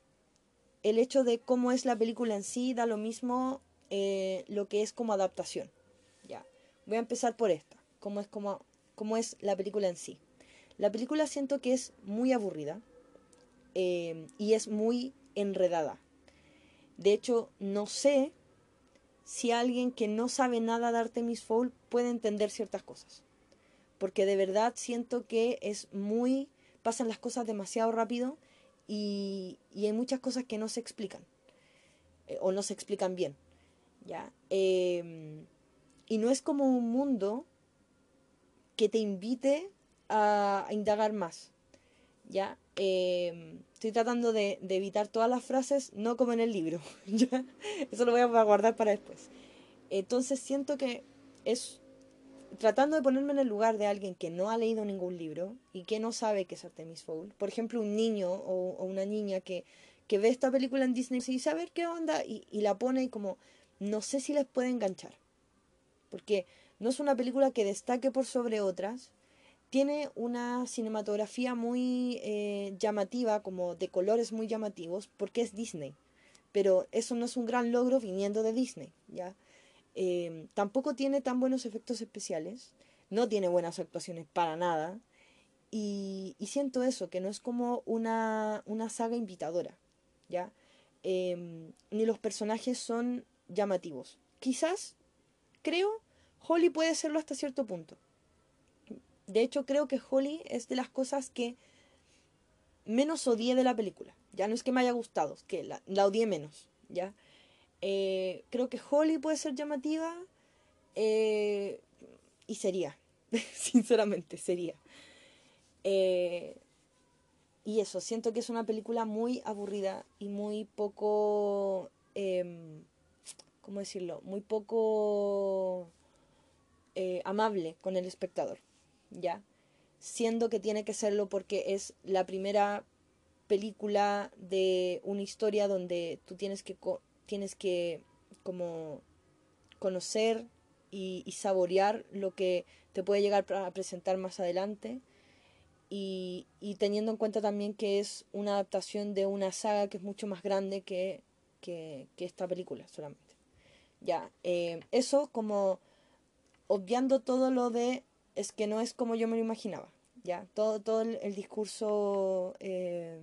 el hecho de cómo es la película en sí da lo mismo eh, lo que es como adaptación. Ya. Voy a empezar por esta, cómo es, como, cómo es la película en sí. La película siento que es muy aburrida eh, y es muy enredada. De hecho, no sé si alguien que no sabe nada de Artemis Fowl puede entender ciertas cosas. Porque de verdad siento que es muy... pasan las cosas demasiado rápido y, hay muchas cosas que no se explican. Eh, o no se explican bien. ¿Ya? Em, y no es como un mundo que te invite a, a indagar más. ¿Ya? Em, estoy tratando de, evitar todas las frases, no como en el libro. Eso lo voy a guardar para después. Entonces siento que es tratando de ponerme en el lugar de alguien que no ha leído ningún libro y que no sabe qué es Artemis Fowl. Por ejemplo, un niño o, una niña que, que, ve esta película en Disney y dice, a ver qué onda, y, y la pone y como, no sé si les puede enganchar. Porque no es una película que destaque por sobre otras, tiene una cinematografía muy eh, llamativa, como de colores muy llamativos, porque es Disney. Pero eso no es un gran logro viniendo de Disney, ¿ya? Em, tampoco tiene tan buenos efectos especiales, no tiene buenas actuaciones para nada, y, siento eso, que no es como una, una saga invitadora, ¿ya? Em, ni los personajes son llamativos. Quizás, creo, Holly puede serlo hasta cierto punto. De hecho, creo que Holly es de las cosas que menos odié de la película. Ya no es que me haya gustado, es que la, odié menos. ¿ya? Eh, creo que Holly puede ser llamativa eh, y sería, sinceramente, sería. Eh, y eso, siento que es una película muy aburrida y muy poco, em, ¿cómo decirlo? Muy poco amable con el espectador. ¿Ya? Siendo que tiene que serlo porque es la primera película de una historia donde tú tienes que, tienes que como conocer y, saborear lo que te puede llegar a presentar más adelante. Y, teniendo en cuenta también que es una adaptación de una saga que es mucho más grande que, que, esta película solamente. Ya, eh, eso como obviando todo lo de es que no es como yo me lo imaginaba. ¿ya? Todo, todo el, discurso eh,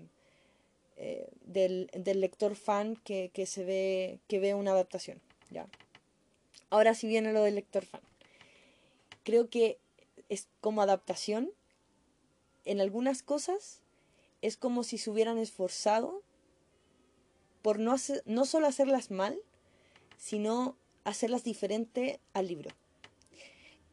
eh, del, lector fan que, se ve, que ve una adaptación. ¿ya? Ahora sí viene lo del lector fan. Creo que es como adaptación. En algunas cosas es como si se hubieran esforzado por no, hacer, no solo hacerlas mal, sino hacerlas diferente al libro.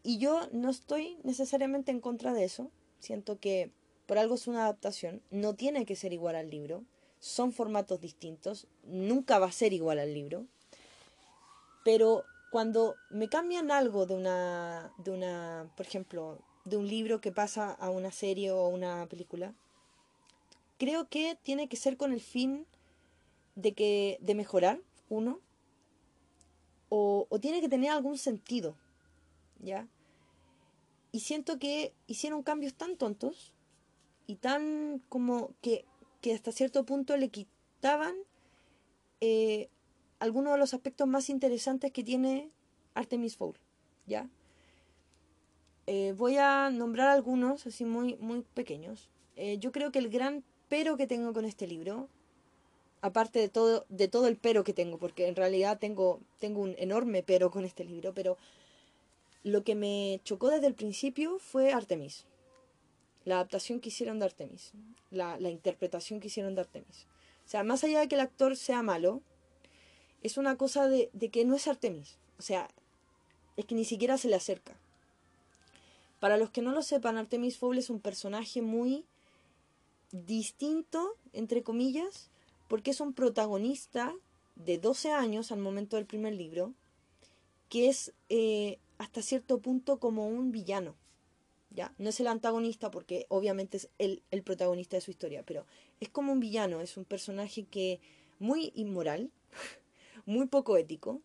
Y yo no estoy necesariamente en contra de eso. Siento que por algo es una adaptación. No tiene que ser igual al libro. Son formatos distintos. Nunca va a ser igual al libro. Pero cuando me cambian algo de una, de una, por ejemplo, de un libro que pasa a una serie o una película, creo que tiene que ser con el fin de que de mejorar uno o, o tiene que tener algún sentido, ¿ya? Y siento que hicieron cambios tan tontos y tan como que, hasta cierto punto le quitaban eh, algunos de los aspectos más interesantes que tiene Artemis Fowl, ¿ya? Eh, voy a nombrar algunos así muy, muy pequeños. Eh, yo creo que el gran pero que tengo con este libro aparte de todo, de todo el pero que tengo, porque en realidad tengo, tengo un enorme pero con este libro, pero lo que me chocó desde el principio fue Artemis. La adaptación que hicieron de Artemis. La, interpretación que hicieron de Artemis. O sea, más allá de que el actor sea malo, es una cosa de, de que no es Artemis. O sea, es que ni siquiera se le acerca. Para los que no lo sepan, Artemis Fowl es un personaje muy distinto, entre comillas, porque es un protagonista de 12 años al momento del primer libro, que es eh, hasta cierto punto como un villano. ¿ya? No es el antagonista porque obviamente es el, el protagonista de su historia, pero es como un villano, es un personaje que muy inmoral, muy poco ético,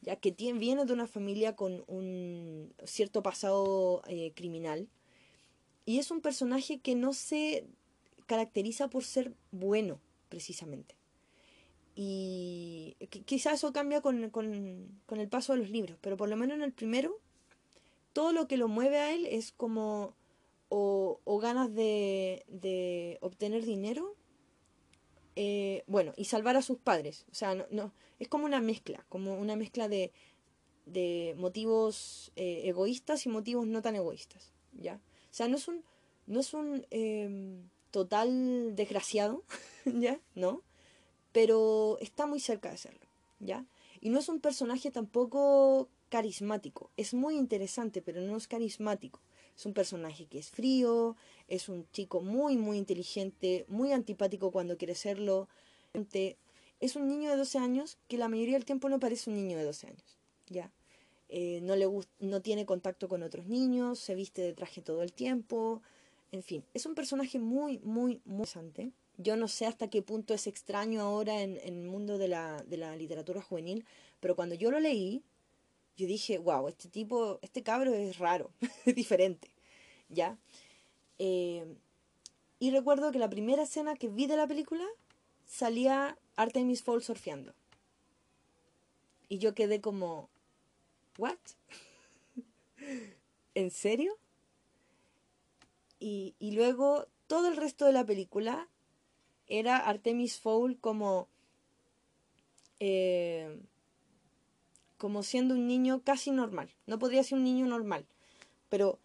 ya que tiene, viene de una familia con un cierto pasado eh, criminal, y es un personaje que no se caracteriza por ser bueno, precisamente. Y quizás eso cambia con, con, con, el paso de los libros, pero por lo menos en el primero, todo lo que lo mueve a él es como o, o ganas de, de, obtener dinero, eh, bueno, y salvar a sus padres. O sea, no, no, es como una mezcla, como una mezcla de, de motivos eh, egoístas y motivos no tan egoístas, ¿ya? O sea, no es un, no es un eh, total desgraciado, ¿ya? ¿No? Pero está muy cerca de serlo, ¿ya? Y no es un personaje tampoco carismático. Es muy interesante, pero no es carismático. Es un personaje que es frío, es un chico muy, muy inteligente, muy antipático cuando quiere serlo. Es un niño de 12 años que la mayoría del tiempo no parece un niño de 12 años, ¿ya? Eh, no, le no tiene contacto con otros niños, se viste de traje todo el tiempo, en fin, es un personaje muy, muy, muy interesante. Yo no sé hasta qué punto es extraño ahora en, en el mundo de la, de la literatura juvenil, pero cuando yo lo leí, yo dije, wow, este tipo, este cabro es raro, es diferente, ¿ya? Eh, y recuerdo que la primera escena que vi de la película salía Artemis Fowl surfeando. Y yo quedé como, ¿what? ¿En serio? Y, y luego todo el resto de la película era Artemis Fowl como... Eh, como siendo un niño casi normal. No podría ser un niño normal, pero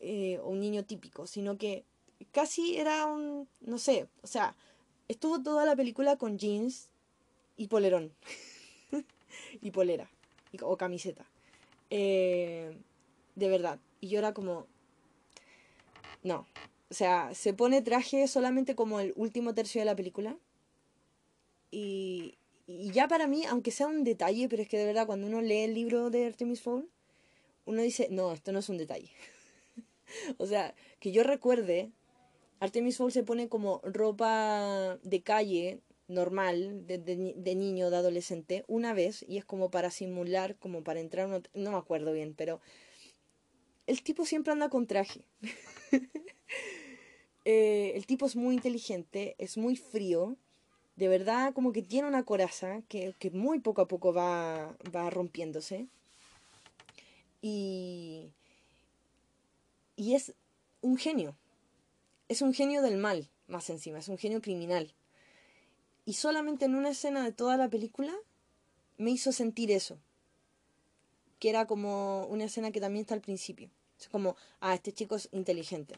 eh, un niño típico, sino que casi era un, no sé, o sea, estuvo toda la película con jeans y polerón y polera o camiseta. Eh, de verdad. Y yo era como, no. O sea, se pone traje solamente como el último tercio de la película. Y, ya para mí, aunque sea un detalle, pero es que de verdad cuando uno lee el libro de Artemis Fowl, uno dice, no, esto no es un detalle. o sea, que yo recuerde, Artemis Fowl se pone como ropa de calle normal, de, de, niño, de adolescente, una vez, y es como para simular, como para entrar, no me acuerdo bien, pero el tipo siempre anda con traje. eh, el tipo es muy inteligente, es muy frío, de verdad como que tiene una coraza que, muy poco a poco va, va rompiéndose. Y, y es un genio. Es un genio del mal, más encima, es un genio criminal. Y solamente en una escena de toda la película me hizo sentir eso. Que era como una escena que también está al principio. Es como, ah, este chico es inteligente.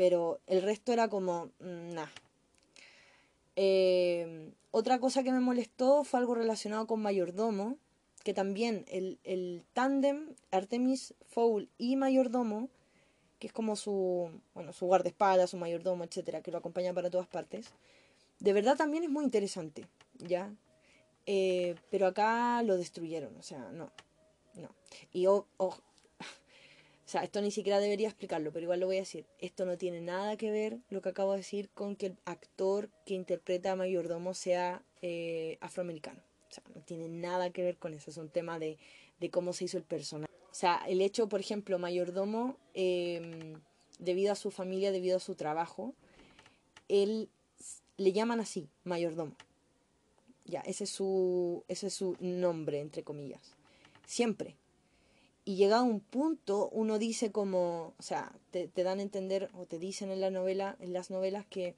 Pero el resto era como, mm, nah, eh, otra cosa que me molestó fue algo relacionado con Mayordomo, que también el, el tándem Artemis Fowl y Mayordomo, que es como su, bueno, su guardaespaldas, su mayordomo, etcétera, que lo acompaña para todas partes, de verdad también es muy interesante, ¿ya? Eh, pero acá lo destruyeron, o sea, no, no. Y o, o sea, esto ni siquiera debería explicarlo, pero igual lo voy a decir. Esto no tiene nada que ver, lo que acabo de decir, con que el actor que interpreta a Mayordomo sea eh, afroamericano. O sea, no tiene nada que ver con eso. Es un tema de, de cómo se hizo el personaje. O sea, el hecho, por ejemplo, Mayordomo, eh, debido a su familia, debido a su trabajo, él le llaman así, Mayordomo. Ya, ese es su, ese es su nombre, entre comillas. Siempre y llegado a un punto uno dice como, o sea, te, dan a entender o te dicen en la novela, en las novelas que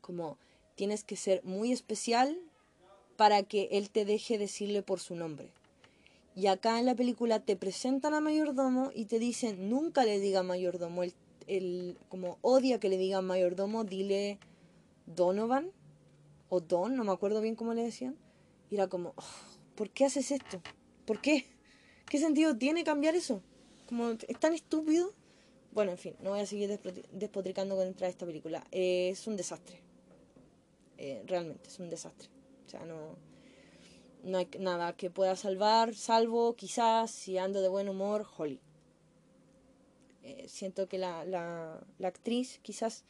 como tienes que ser muy especial para que él te deje decirle por su nombre. Y acá en la película te presentan a mayordomo y te dicen, nunca le diga mayordomo, el, como odia que le digan mayordomo, dile Donovan o Don, no me acuerdo bien cómo le decían. Y era como, oh, ¿por qué haces esto? ¿Por qué? ¿Qué sentido tiene cambiar eso? Como es tan estúpido. Bueno, en fin, no voy a seguir despotricando contra esta película. Eh, es un desastre. Eh, realmente, es un desastre. O sea, no, no hay nada que pueda salvar, salvo quizás si ando de buen humor, Holly. Eh, siento que la, la, la, actriz quizás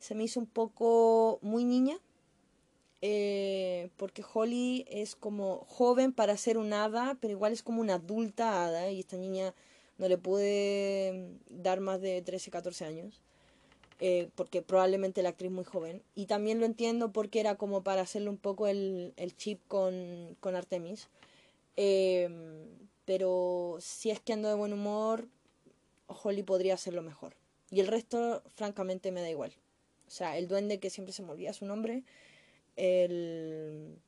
se me hizo un poco muy niña, porque Holly es como joven para ser un hada, pero igual es como una adulta hada, y esta niña no le pude dar más de 13, 14 años, eh, porque probablemente la actriz muy joven. Y también lo entiendo porque era como para hacerle un poco el, chip con, Artemis. Em, pero si es que ando de buen humor, Holly podría hacerlo mejor. Y el resto, francamente, me da igual. O sea, el duende que siempre se me olvida su nombre, el...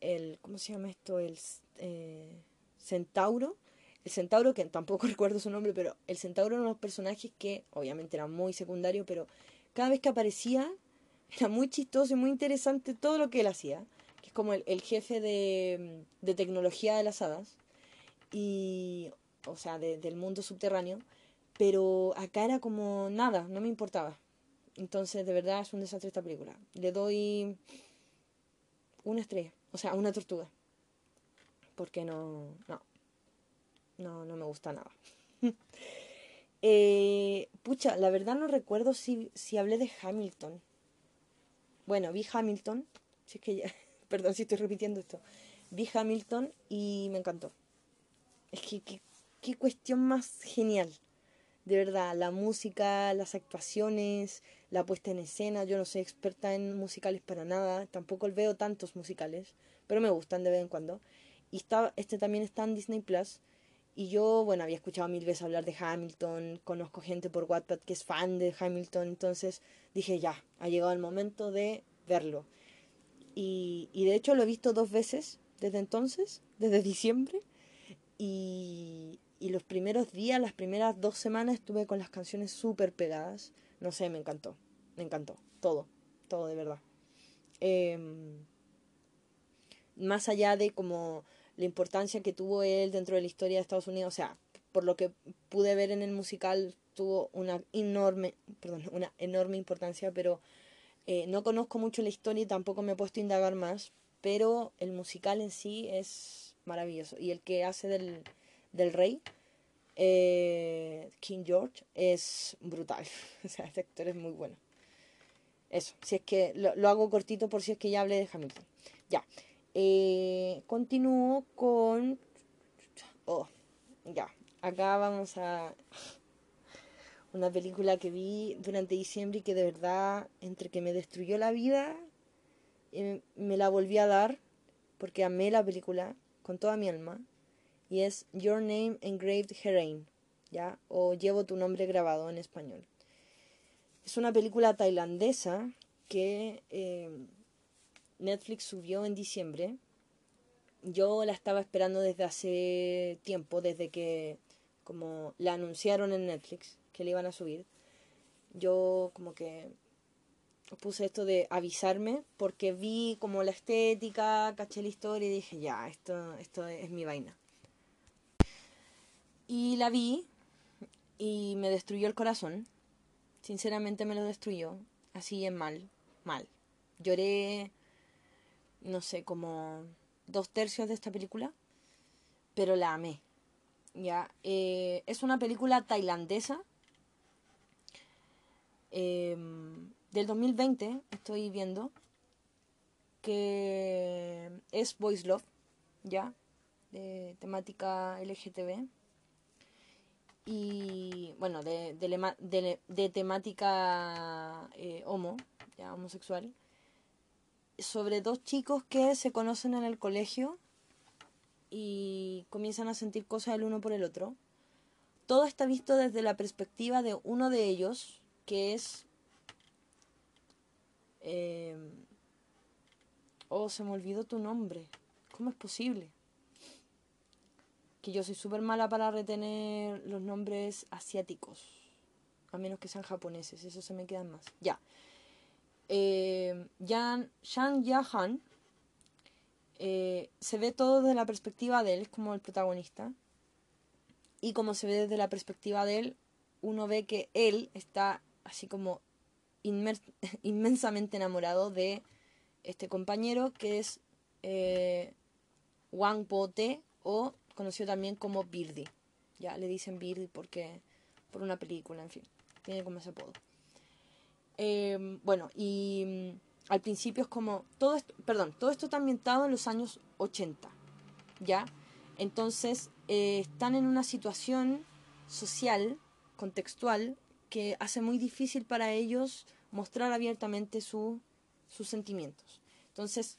el ¿Cómo se llama esto? El eh, centauro el centauro, que tampoco recuerdo su nombre, pero el centauro era uno de los personajes que obviamente era muy secundario, pero cada vez que aparecía era muy chistoso y muy interesante todo lo que él hacía, que es como el, jefe de, de, tecnología de las hadas, y, o sea, del mundo subterráneo, pero acá era como nada, no me importaba. Entonces, de verdad es un desastre esta película. Le doy una estrella, o sea, una tortuga. Porque no, no, no, no me gusta nada. eh, pucha, la verdad no recuerdo si, si hablé de Hamilton. Bueno, vi Hamilton. Si es que ya, perdón si estoy repitiendo esto. Vi Hamilton y me encantó. Es que qué cuestión más genial. De verdad, la música, las actuaciones, la puesta en escena. Yo no soy experta en musicales para nada. Tampoco veo tantos musicales. Pero me gustan de vez en cuando. Y está, este también está en Disney Plus. Y yo, bueno, había escuchado mil veces hablar de Hamilton, conozco gente por Wattpad que es fan de Hamilton, entonces dije, ya, ha llegado el momento de verlo. Y, y de hecho lo he visto dos veces desde entonces, desde diciembre. Y, y los primeros días, las primeras dos semanas estuve con las canciones súper pegadas. No sé, me encantó, me encantó, todo, todo de verdad. Em, más allá de como la importancia que tuvo él dentro de la historia de Estados Unidos, o sea, por lo que pude ver en el musical, tuvo una enorme, perdón, una enorme importancia, pero eh, no conozco mucho la historia y tampoco me he puesto a indagar más, pero el musical en sí es maravilloso. Y el que hace del, del rey, eh, King George, es brutal. o sea, este actor es muy bueno. Eso, si es que lo, lo hago cortito por si es que ya hablé de Hamilton. Ya. Eh, continúo con... Oh, ya. Acá vamos a... Una película que vi durante diciembre y que de verdad, entre que me destruyó la vida, eh, me la volví a dar porque amé la película con toda mi alma. Y es Your Name Engraved Herein, ¿ya? O Llevo tu nombre grabado en español. Es una película tailandesa que eh, Netflix subió en diciembre. Yo la estaba esperando desde hace tiempo, desde que como la anunciaron en Netflix que le iban a subir. Yo como que puse esto de avisarme porque vi como la estética, caché la historia y dije, ya, esto, esto es mi vaina. Y la vi y me destruyó el corazón. Sinceramente me lo destruyó. Así en mal, mal. Lloré, no sé, como dos tercios de esta película, pero la amé. Ya, eh, es una película tailandesa em, del 2020, estoy viendo, que es Voice Love, ya, de temática LGTB. Y bueno, de, de, temática eh, homo, ya, homosexual sobre dos chicos que se conocen en el colegio y comienzan a sentir cosas el uno por el otro. Todo está visto desde la perspectiva de uno de ellos, que es Eh, oh, se me olvidó tu nombre. ¿Cómo es posible? Que yo soy súper mala para retener los nombres asiáticos. A menos que sean japoneses, eso se me quedan más. Ya. Eh, Yan, Shang Yahan eh, se ve todo desde la perspectiva de él, como el protagonista. Y como se ve desde la perspectiva de él, uno ve que él está así como inmensamente enamorado de este compañero que es eh, Wang Po-te o conocido también como Birdie. Ya le dicen Birdie porque por una película, en fin, tiene como ese apodo. Em, bueno, y mm, al principio es como todo esto, perdón, todo esto está ambientado en los años 80, ¿ya? Entonces, eh, están en una situación social, contextual, que hace muy difícil para ellos mostrar abiertamente sus sentimientos. Entonces,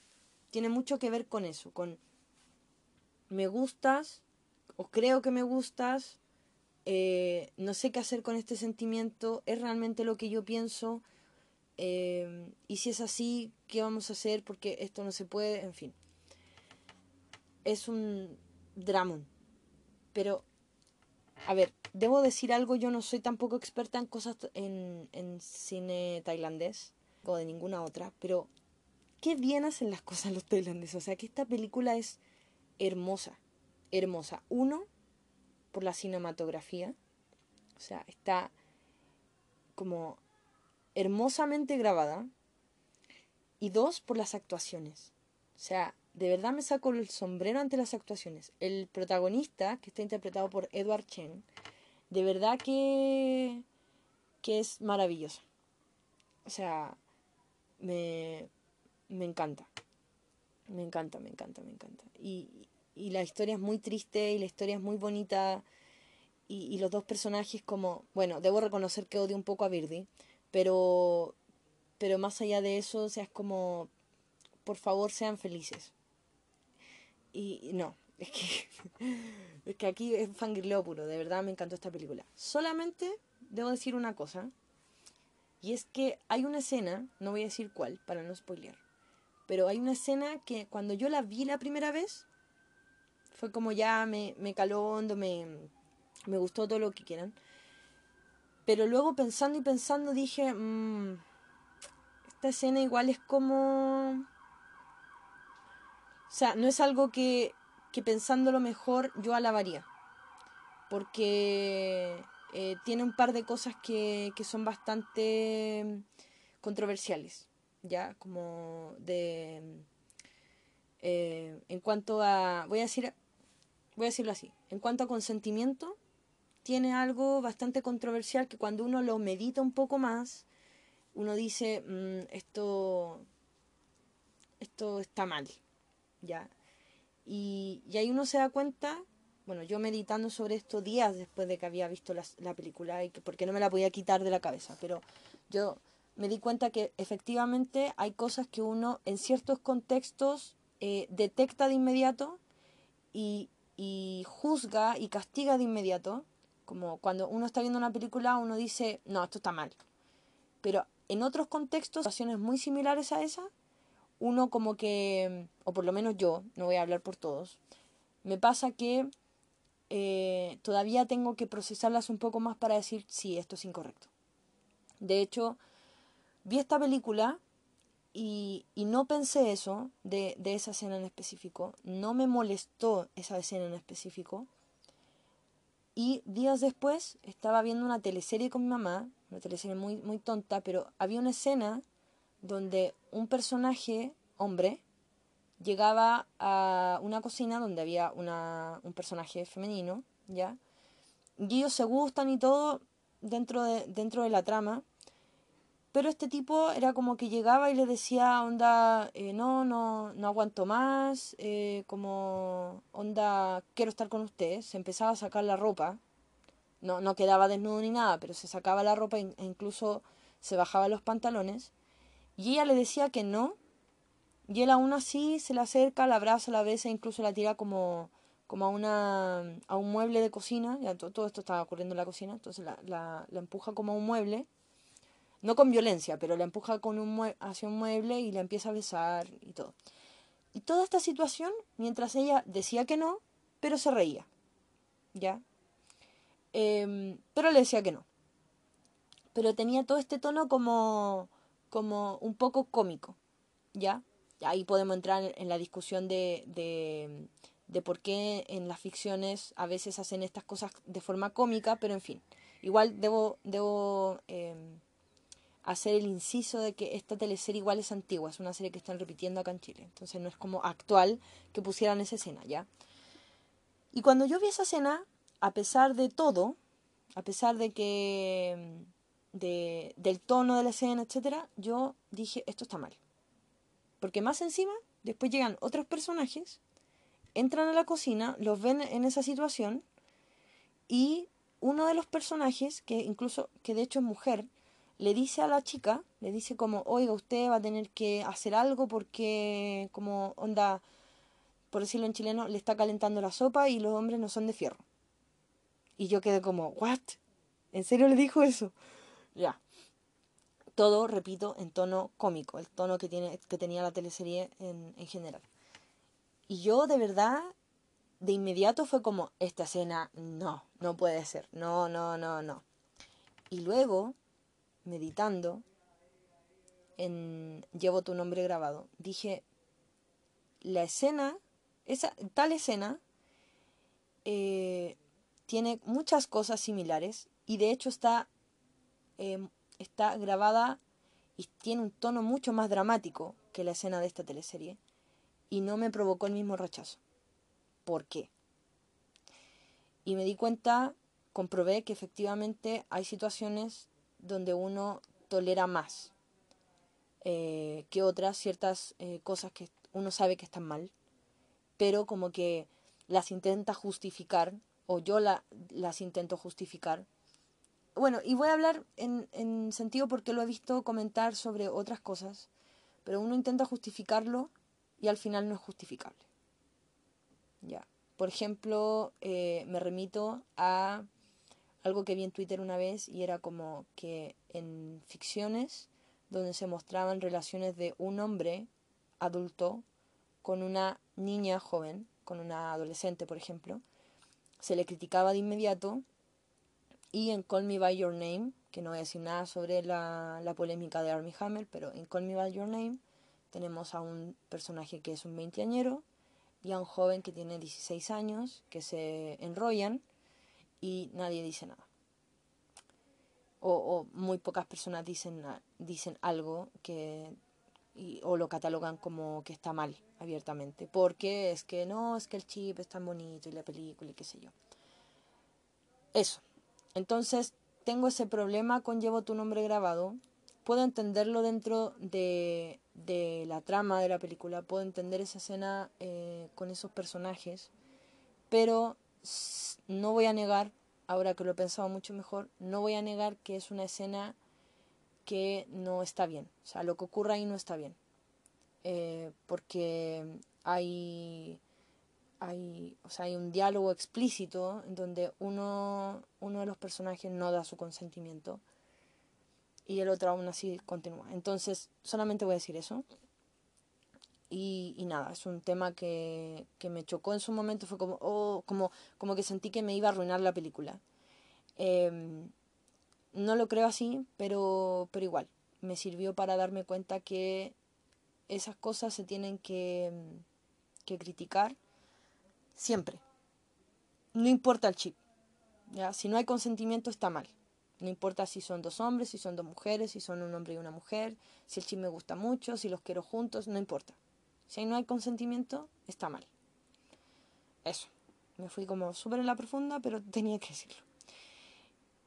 tiene mucho que ver con eso, con me gustas o creo que me gustas, eh, no sé qué hacer con este sentimiento, es realmente lo que yo pienso, eh, y si es así, ¿qué vamos a hacer? Porque esto no se puede, en fin. Es un dramón. Pero, a ver, debo decir algo, yo no soy tampoco experta en cosas en, en cine tailandés o de ninguna otra, pero qué bien hacen las cosas los tailandeses. O sea, que esta película es hermosa, hermosa. Uno, por la cinematografía, o sea, está como hermosamente grabada. Y dos, por las actuaciones. O sea, de verdad me saco el sombrero ante las actuaciones. El protagonista, que está interpretado por Edward Chen, de verdad que, que es maravilloso. O sea, me, me encanta. Me encanta, me encanta, me encanta. Y, y la historia es muy triste y la historia es muy bonita. Y, los dos personajes como... Bueno, debo reconocer que odio un poco a Birdie, pero, pero más allá de eso, o sea, es como... Por favor, sean felices. Y no, es que, es que aquí es fangirleo puro, de verdad me encantó esta película. Solamente debo decir una cosa, y es que hay una escena, no voy a decir cuál, para no spoilear, pero hay una escena que cuando yo la vi la primera vez, fue como ya me, me caló hondo, me, me gustó todo lo que quieran. Pero luego pensando y pensando dije, mmm, esta escena igual es como... O sea, no es algo que, que pensándolo mejor yo alabaría. Porque eh, tiene un par de cosas que, que son bastante controversiales. Ya, como de... Eh, en cuanto a... Voy a decir... Voy a decirlo así. En cuanto a consentimiento, tiene algo bastante controversial que cuando uno lo medita un poco más, uno dice, mm, esto, esto está mal, ¿ya? Y, y, ahí uno se da cuenta, bueno, yo meditando sobre esto días después de que había visto la, la película, y que, porque no me la podía quitar de la cabeza, pero yo me di cuenta que efectivamente hay cosas que uno en ciertos contextos eh, detecta de inmediato y, juzga y castiga de inmediato, como cuando uno está viendo una película, uno dice, no, esto está mal. Pero en otros contextos, situaciones muy similares a esa, uno como que, o por lo menos yo, no voy a hablar por todos, me pasa que eh, todavía tengo que procesarlas un poco más para decir, sí, esto es incorrecto. De hecho, vi esta película y, y no pensé eso de, de esa escena en específico, no me molestó esa escena en específico, y días después estaba viendo una teleserie con mi mamá, una teleserie muy, muy tonta, pero había una escena donde un personaje, hombre, llegaba a una cocina donde había una, un personaje femenino, ¿ya? Y ellos se gustan y todo dentro de, dentro de la trama, pero este tipo era como que llegaba y le decía, onda, eh, no, no, no aguanto más, eh, como, onda, quiero estar con usted. Se empezaba a sacar la ropa. No, no quedaba desnudo ni nada, pero se sacaba la ropa e incluso se bajaba los pantalones. Y ella le decía que no. Y él aún así se le acerca, la abraza, la besa, incluso la tira como, como a, una, a un mueble de cocina. Ya todo, esto estaba ocurriendo en la cocina. Entonces la, la, la empuja como a un mueble no con violencia, pero la empuja con un hacia un mueble y la empieza a besar y todo. Y toda esta situación, mientras ella decía que no, pero se reía. ¿Ya? Em, pero le decía que no. Pero tenía todo este tono como, como un poco cómico. ¿Ya? Ahí podemos entrar en la discusión de, de, de por qué en las ficciones a veces hacen estas cosas de forma cómica, pero en fin. Igual debo, debo em, hacer el inciso de que esta teleserie igual es antigua, es una serie que están repitiendo acá en Chile, entonces no es como actual que pusieran esa escena, ¿ya? Y cuando yo vi esa escena, a pesar de todo, a pesar de que de, del tono de la escena, etcétera, yo dije, esto está mal. Porque más encima, después llegan otros personajes, entran a la cocina, los ven en esa situación y uno de los personajes, que incluso, que de hecho es mujer, le dice a la chica, le dice como, oiga, usted va a tener que hacer algo porque, como onda, por decirlo en chileno, le está calentando la sopa y los hombres no son de fierro. Y yo quedé como, ¿what? ¿En serio le dijo eso? Ya. Todo, repito, en tono cómico, el tono que, tiene, que tenía la teleserie en, en general. Y yo de verdad, de inmediato fue como, esta escena, no, no puede ser, no, no, no, no. Y luego meditando en Llevo tu nombre grabado, dije, la escena, esa, tal escena, eh, tiene muchas cosas similares y de hecho está, em, está grabada y tiene un tono mucho más dramático que la escena de esta teleserie y no me provocó el mismo rechazo. ¿Por qué? Y me di cuenta, comprobé que efectivamente hay situaciones donde uno tolera más eh, que otras ciertas eh, cosas que uno sabe que están mal, pero como que las intenta justificar, o yo la, las intento justificar. Bueno, y voy a hablar en, en sentido porque lo he visto comentar sobre otras cosas, pero uno intenta justificarlo y al final no es justificable. Ya. Por ejemplo, eh, me remito a algo que vi en Twitter una vez y era como que en ficciones donde se mostraban relaciones de un hombre adulto con una niña joven, con una adolescente, por ejemplo, se le criticaba de inmediato y en Call Me By Your Name, que no voy a decir nada sobre la, la polémica de Armie Hammer, pero en Call Me By Your Name tenemos a un personaje que es un veinteañero y a un joven que tiene 16 años, que se enrollan y nadie dice nada. O, muy pocas personas dicen, dicen algo que o lo catalogan como que está mal abiertamente. Porque es que no, es que el chip es tan bonito y la película y qué sé yo. Eso. Entonces, tengo ese problema con Llevo tu nombre grabado. Puedo entenderlo dentro de, de la trama de la película. Puedo entender esa escena eh, con esos personajes. Pero no voy a negar, ahora que lo he pensado mucho mejor, no voy a negar que es una escena que no está bien. O sea, lo que ocurre ahí no está bien. Eh, porque hay, hay, o sea, hay un diálogo explícito en donde uno, uno de los personajes no da su consentimiento y el otro aún así continúa. Entonces, solamente voy a decir eso. Y, y, nada, es un tema que, que, me chocó en su momento, fue como, oh, como, como que sentí que me iba a arruinar la película. Em, no lo creo así, pero, pero igual, me sirvió para darme cuenta que esas cosas se tienen que, que criticar siempre. No importa el chip. ¿ya? Si no hay consentimiento está mal. No importa si son dos hombres, si son dos mujeres, si son un hombre y una mujer, si el chip me gusta mucho, si los quiero juntos, no importa. Si no hay consentimiento, está mal. Eso. Me fui como súper en la profunda, pero tenía que decirlo.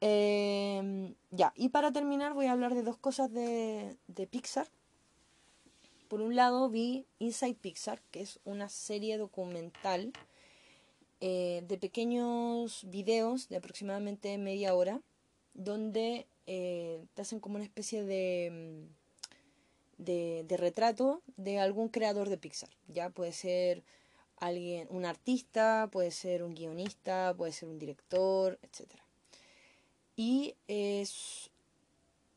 Em, ya, y para terminar voy a hablar de dos cosas de, de Pixar. Por un lado vi Inside Pixar, que es una serie documental eh, de pequeños videos de aproximadamente media hora, donde eh, te hacen como una especie de de, retrato de algún creador de Pixar. Ya puede ser alguien, un artista, puede ser un guionista, puede ser un director, etc. Y es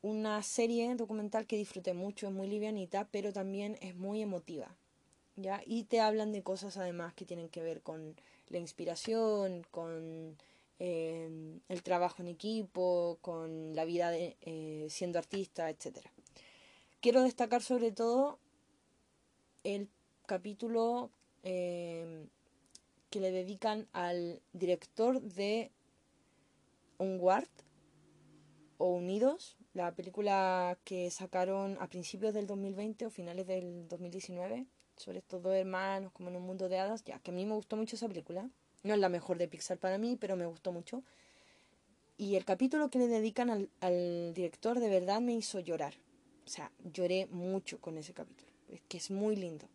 una serie documental que disfruté mucho, es muy livianita, pero también es muy emotiva. ¿ya? Y te hablan de cosas además que tienen que ver con la inspiración, con eh, el trabajo en equipo, con la vida de, eh, siendo artista, etc. Quiero destacar sobre todo el capítulo eh, que le dedican al director de Onward o Unidos, la película que sacaron a principios del 2020 o finales del 2019 sobre estos dos hermanos como en un mundo de hadas, ya que a mí me gustó mucho esa película. No es la mejor de Pixar para mí, pero me gustó mucho. Y el capítulo que le dedican al director de verdad me hizo llorar. O sea, lloré mucho con ese capítulo. Es que es muy lindo.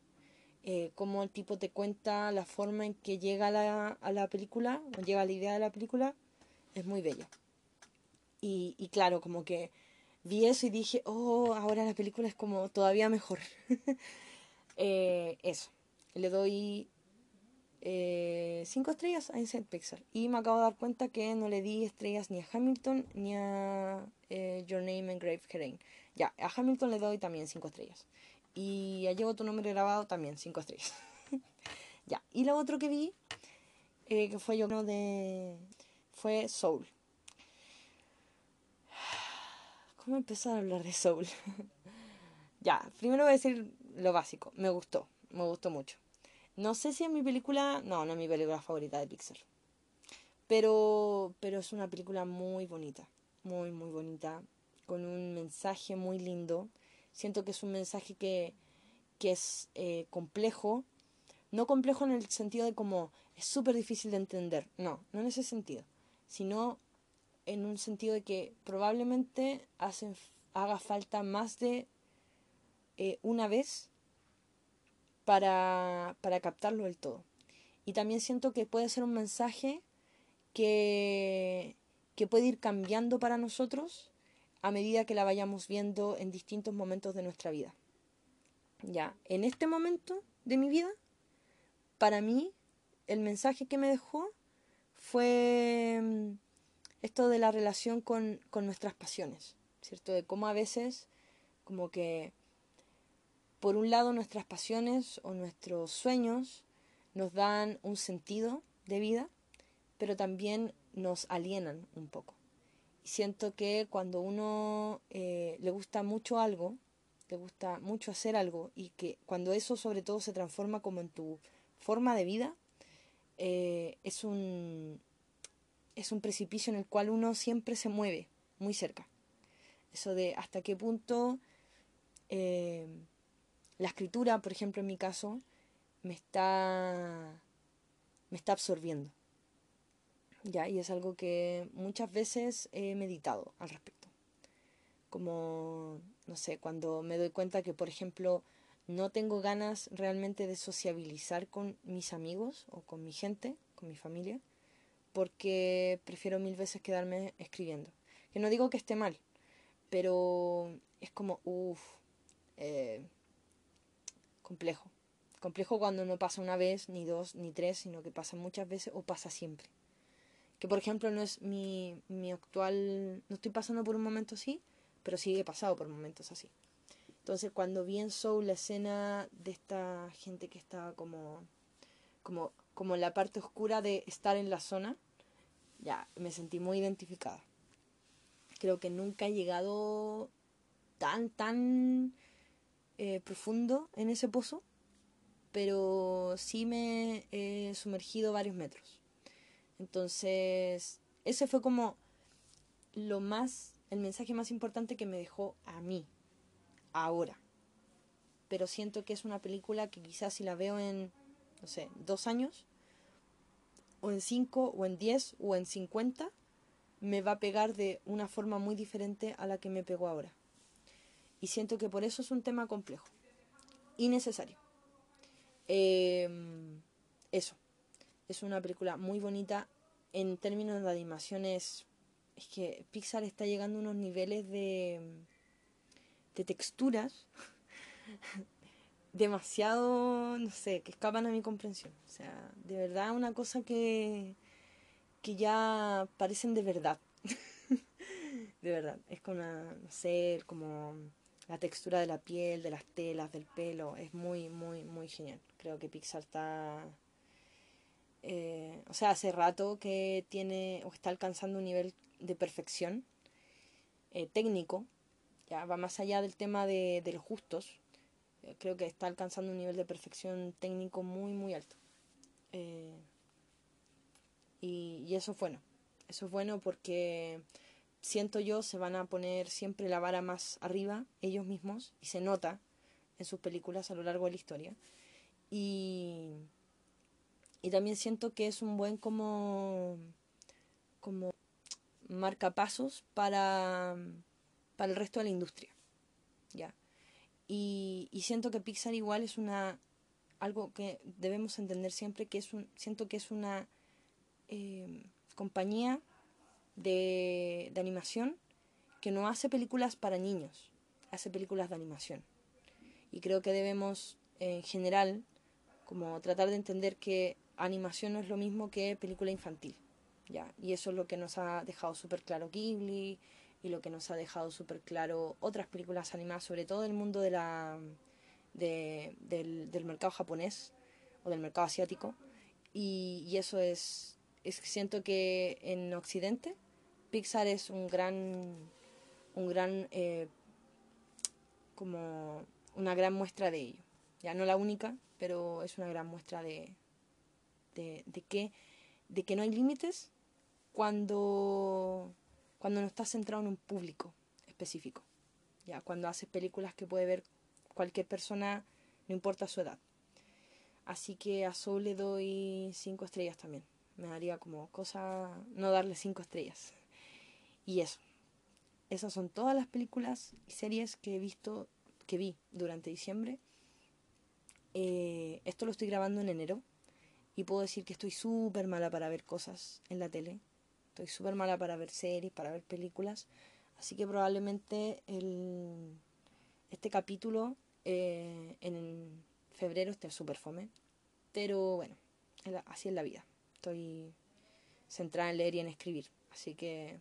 Eh, cómo el tipo te cuenta la forma en que llega a la, a la película, o llega a la idea de la película, es muy bello. Y, claro, como que vi eso y dije, oh, ahora la película es como todavía mejor. eh, eso, le doy eh, cinco estrellas a Inside Pixar. Y me acabo de dar cuenta que no le di estrellas ni a Hamilton ni a Your Name Engraved Herein. Ya, a Hamilton le doy también cinco estrellas. Y a Llevo tu nombre grabado también, cinco estrellas. ya, y lo otro que vi, eh, que fue yo de. fue Soul. ¿Cómo empezar a hablar de Soul? ya, primero voy a decir lo básico. Me gustó, me gustó mucho. No sé si es mi película. No, no es mi película favorita de Pixar. Pero, pero es una película muy bonita. Muy, muy bonita. Con un mensaje muy lindo Siento que es un mensaje que, que es eh, complejo, no complejo en el sentido de como es súper difícil de entender, no, no en ese sentido, sino en un sentido de que probablemente hacen, haga falta más de eh, una vez para, para captarlo del todo. Y también siento que puede ser un mensaje que, que puede ir cambiando para nosotros a medida que la vayamos viendo en distintos momentos de nuestra vida. Ya, en este momento de mi vida, para mí, el mensaje que me dejó fue mm, esto de la relación con, con nuestras pasiones, ¿cierto? De cómo a veces, como que, por un lado, nuestras pasiones o nuestros sueños nos dan un sentido de vida, pero también nos alienan un poco siento que cuando uno eh, le gusta mucho algo, le gusta mucho hacer algo y que cuando eso sobre todo se transforma como en tu forma de vida, eh, es, un, es un precipicio en el cual uno siempre se mueve muy cerca. Eso de hasta qué punto eh, la escritura, por ejemplo en mi caso, me está, me está absorbiendo. ¿Ya? Y es algo que muchas veces he meditado al respecto. Como, no sé, cuando me doy cuenta que, por ejemplo, no tengo ganas realmente de sociabilizar con mis amigos o con mi gente, con mi familia, porque prefiero mil veces quedarme escribiendo. Que no digo que esté mal, pero es como, uff, eh, complejo. Complejo cuando no pasa una vez, ni dos, ni tres, sino que pasa muchas veces o pasa siempre que por ejemplo no es mi, mi actual, no estoy pasando por un momento así, pero sí he pasado por momentos así. Entonces cuando vi en Soul la escena de esta gente que estaba como, como, como en la parte oscura de estar en la zona, ya me sentí muy identificada. Creo que nunca he llegado tan, tan eh, profundo en ese pozo, pero sí me he sumergido varios metros. Entonces, ese fue como lo más, el mensaje más importante que me dejó a mí, ahora. Pero siento que es una película que quizás si la veo en, no sé, dos años, o en cinco, o en diez, o en cincuenta, me va a pegar de una forma muy diferente a la que me pegó ahora. Y siento que por eso es un tema complejo y necesario. Em, eso. Es una película muy bonita. En términos de animaciones, es que Pixar está llegando a unos niveles de, de texturas demasiado, no sé, que escapan a mi comprensión. O sea, de verdad una cosa que, que ya parecen de verdad. de verdad. Es con una, no sé, como la textura de la piel, de las telas, del pelo. Es muy, muy, muy genial. Creo que Pixar está... Eh, o sea, hace rato que tiene o está alcanzando un nivel de perfección eh, técnico. Ya va más allá del tema de, los justos. Eh, creo que está alcanzando un nivel de perfección técnico muy, muy alto. y, y eso es bueno. Eso es bueno porque siento yo, se van a poner siempre la vara más arriba ellos mismos y se nota en sus películas a lo largo de la historia. Y, y también siento que es un buen como, como marcapasos para, para el resto de la industria. ¿ya? Y, siento que Pixar igual es una algo que debemos entender siempre que es un siento que es una eh, compañía de, animación que no hace películas para niños, hace películas de animación. Y creo que debemos, en general, como tratar de entender que animación no es lo mismo que película infantil. ¿ya? Y eso es lo que nos ha dejado súper claro Ghibli y lo que nos ha dejado súper claro otras películas animadas, sobre todo el mundo del, del, mercado japonés o del mercado asiático. Y, eso es, es, siento que en Occidente Pixar es un gran, un gran, eh, como una gran muestra de ello. Ya no la única, pero es una gran muestra de, de, de que, de que no hay límites cuando, cuando no estás centrado en un público específico. Ya, cuando haces películas que puede ver cualquier persona, no importa su edad. Así que a Soul le doy cinco estrellas también. Me daría como cosa no darle cinco estrellas. Y eso. Esas son todas las películas y series que he visto, que vi durante diciembre. Eh, esto lo estoy grabando en enero y puedo decir que estoy súper mala para ver cosas en la tele. Estoy súper mala para ver series, para ver películas. Así que probablemente el, este capítulo eh, en febrero esté súper fome. Pero bueno, así es la vida. Estoy centrada en leer y en escribir. Así que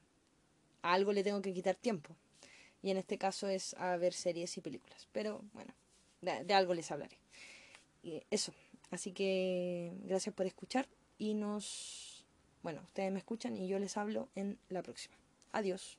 a algo le tengo que quitar tiempo. Y en este caso es a ver series y películas. Pero bueno, de, algo les hablaré. Eso. Así que gracias por escuchar y nos... Bueno, ustedes me escuchan y yo les hablo en la próxima. Adiós.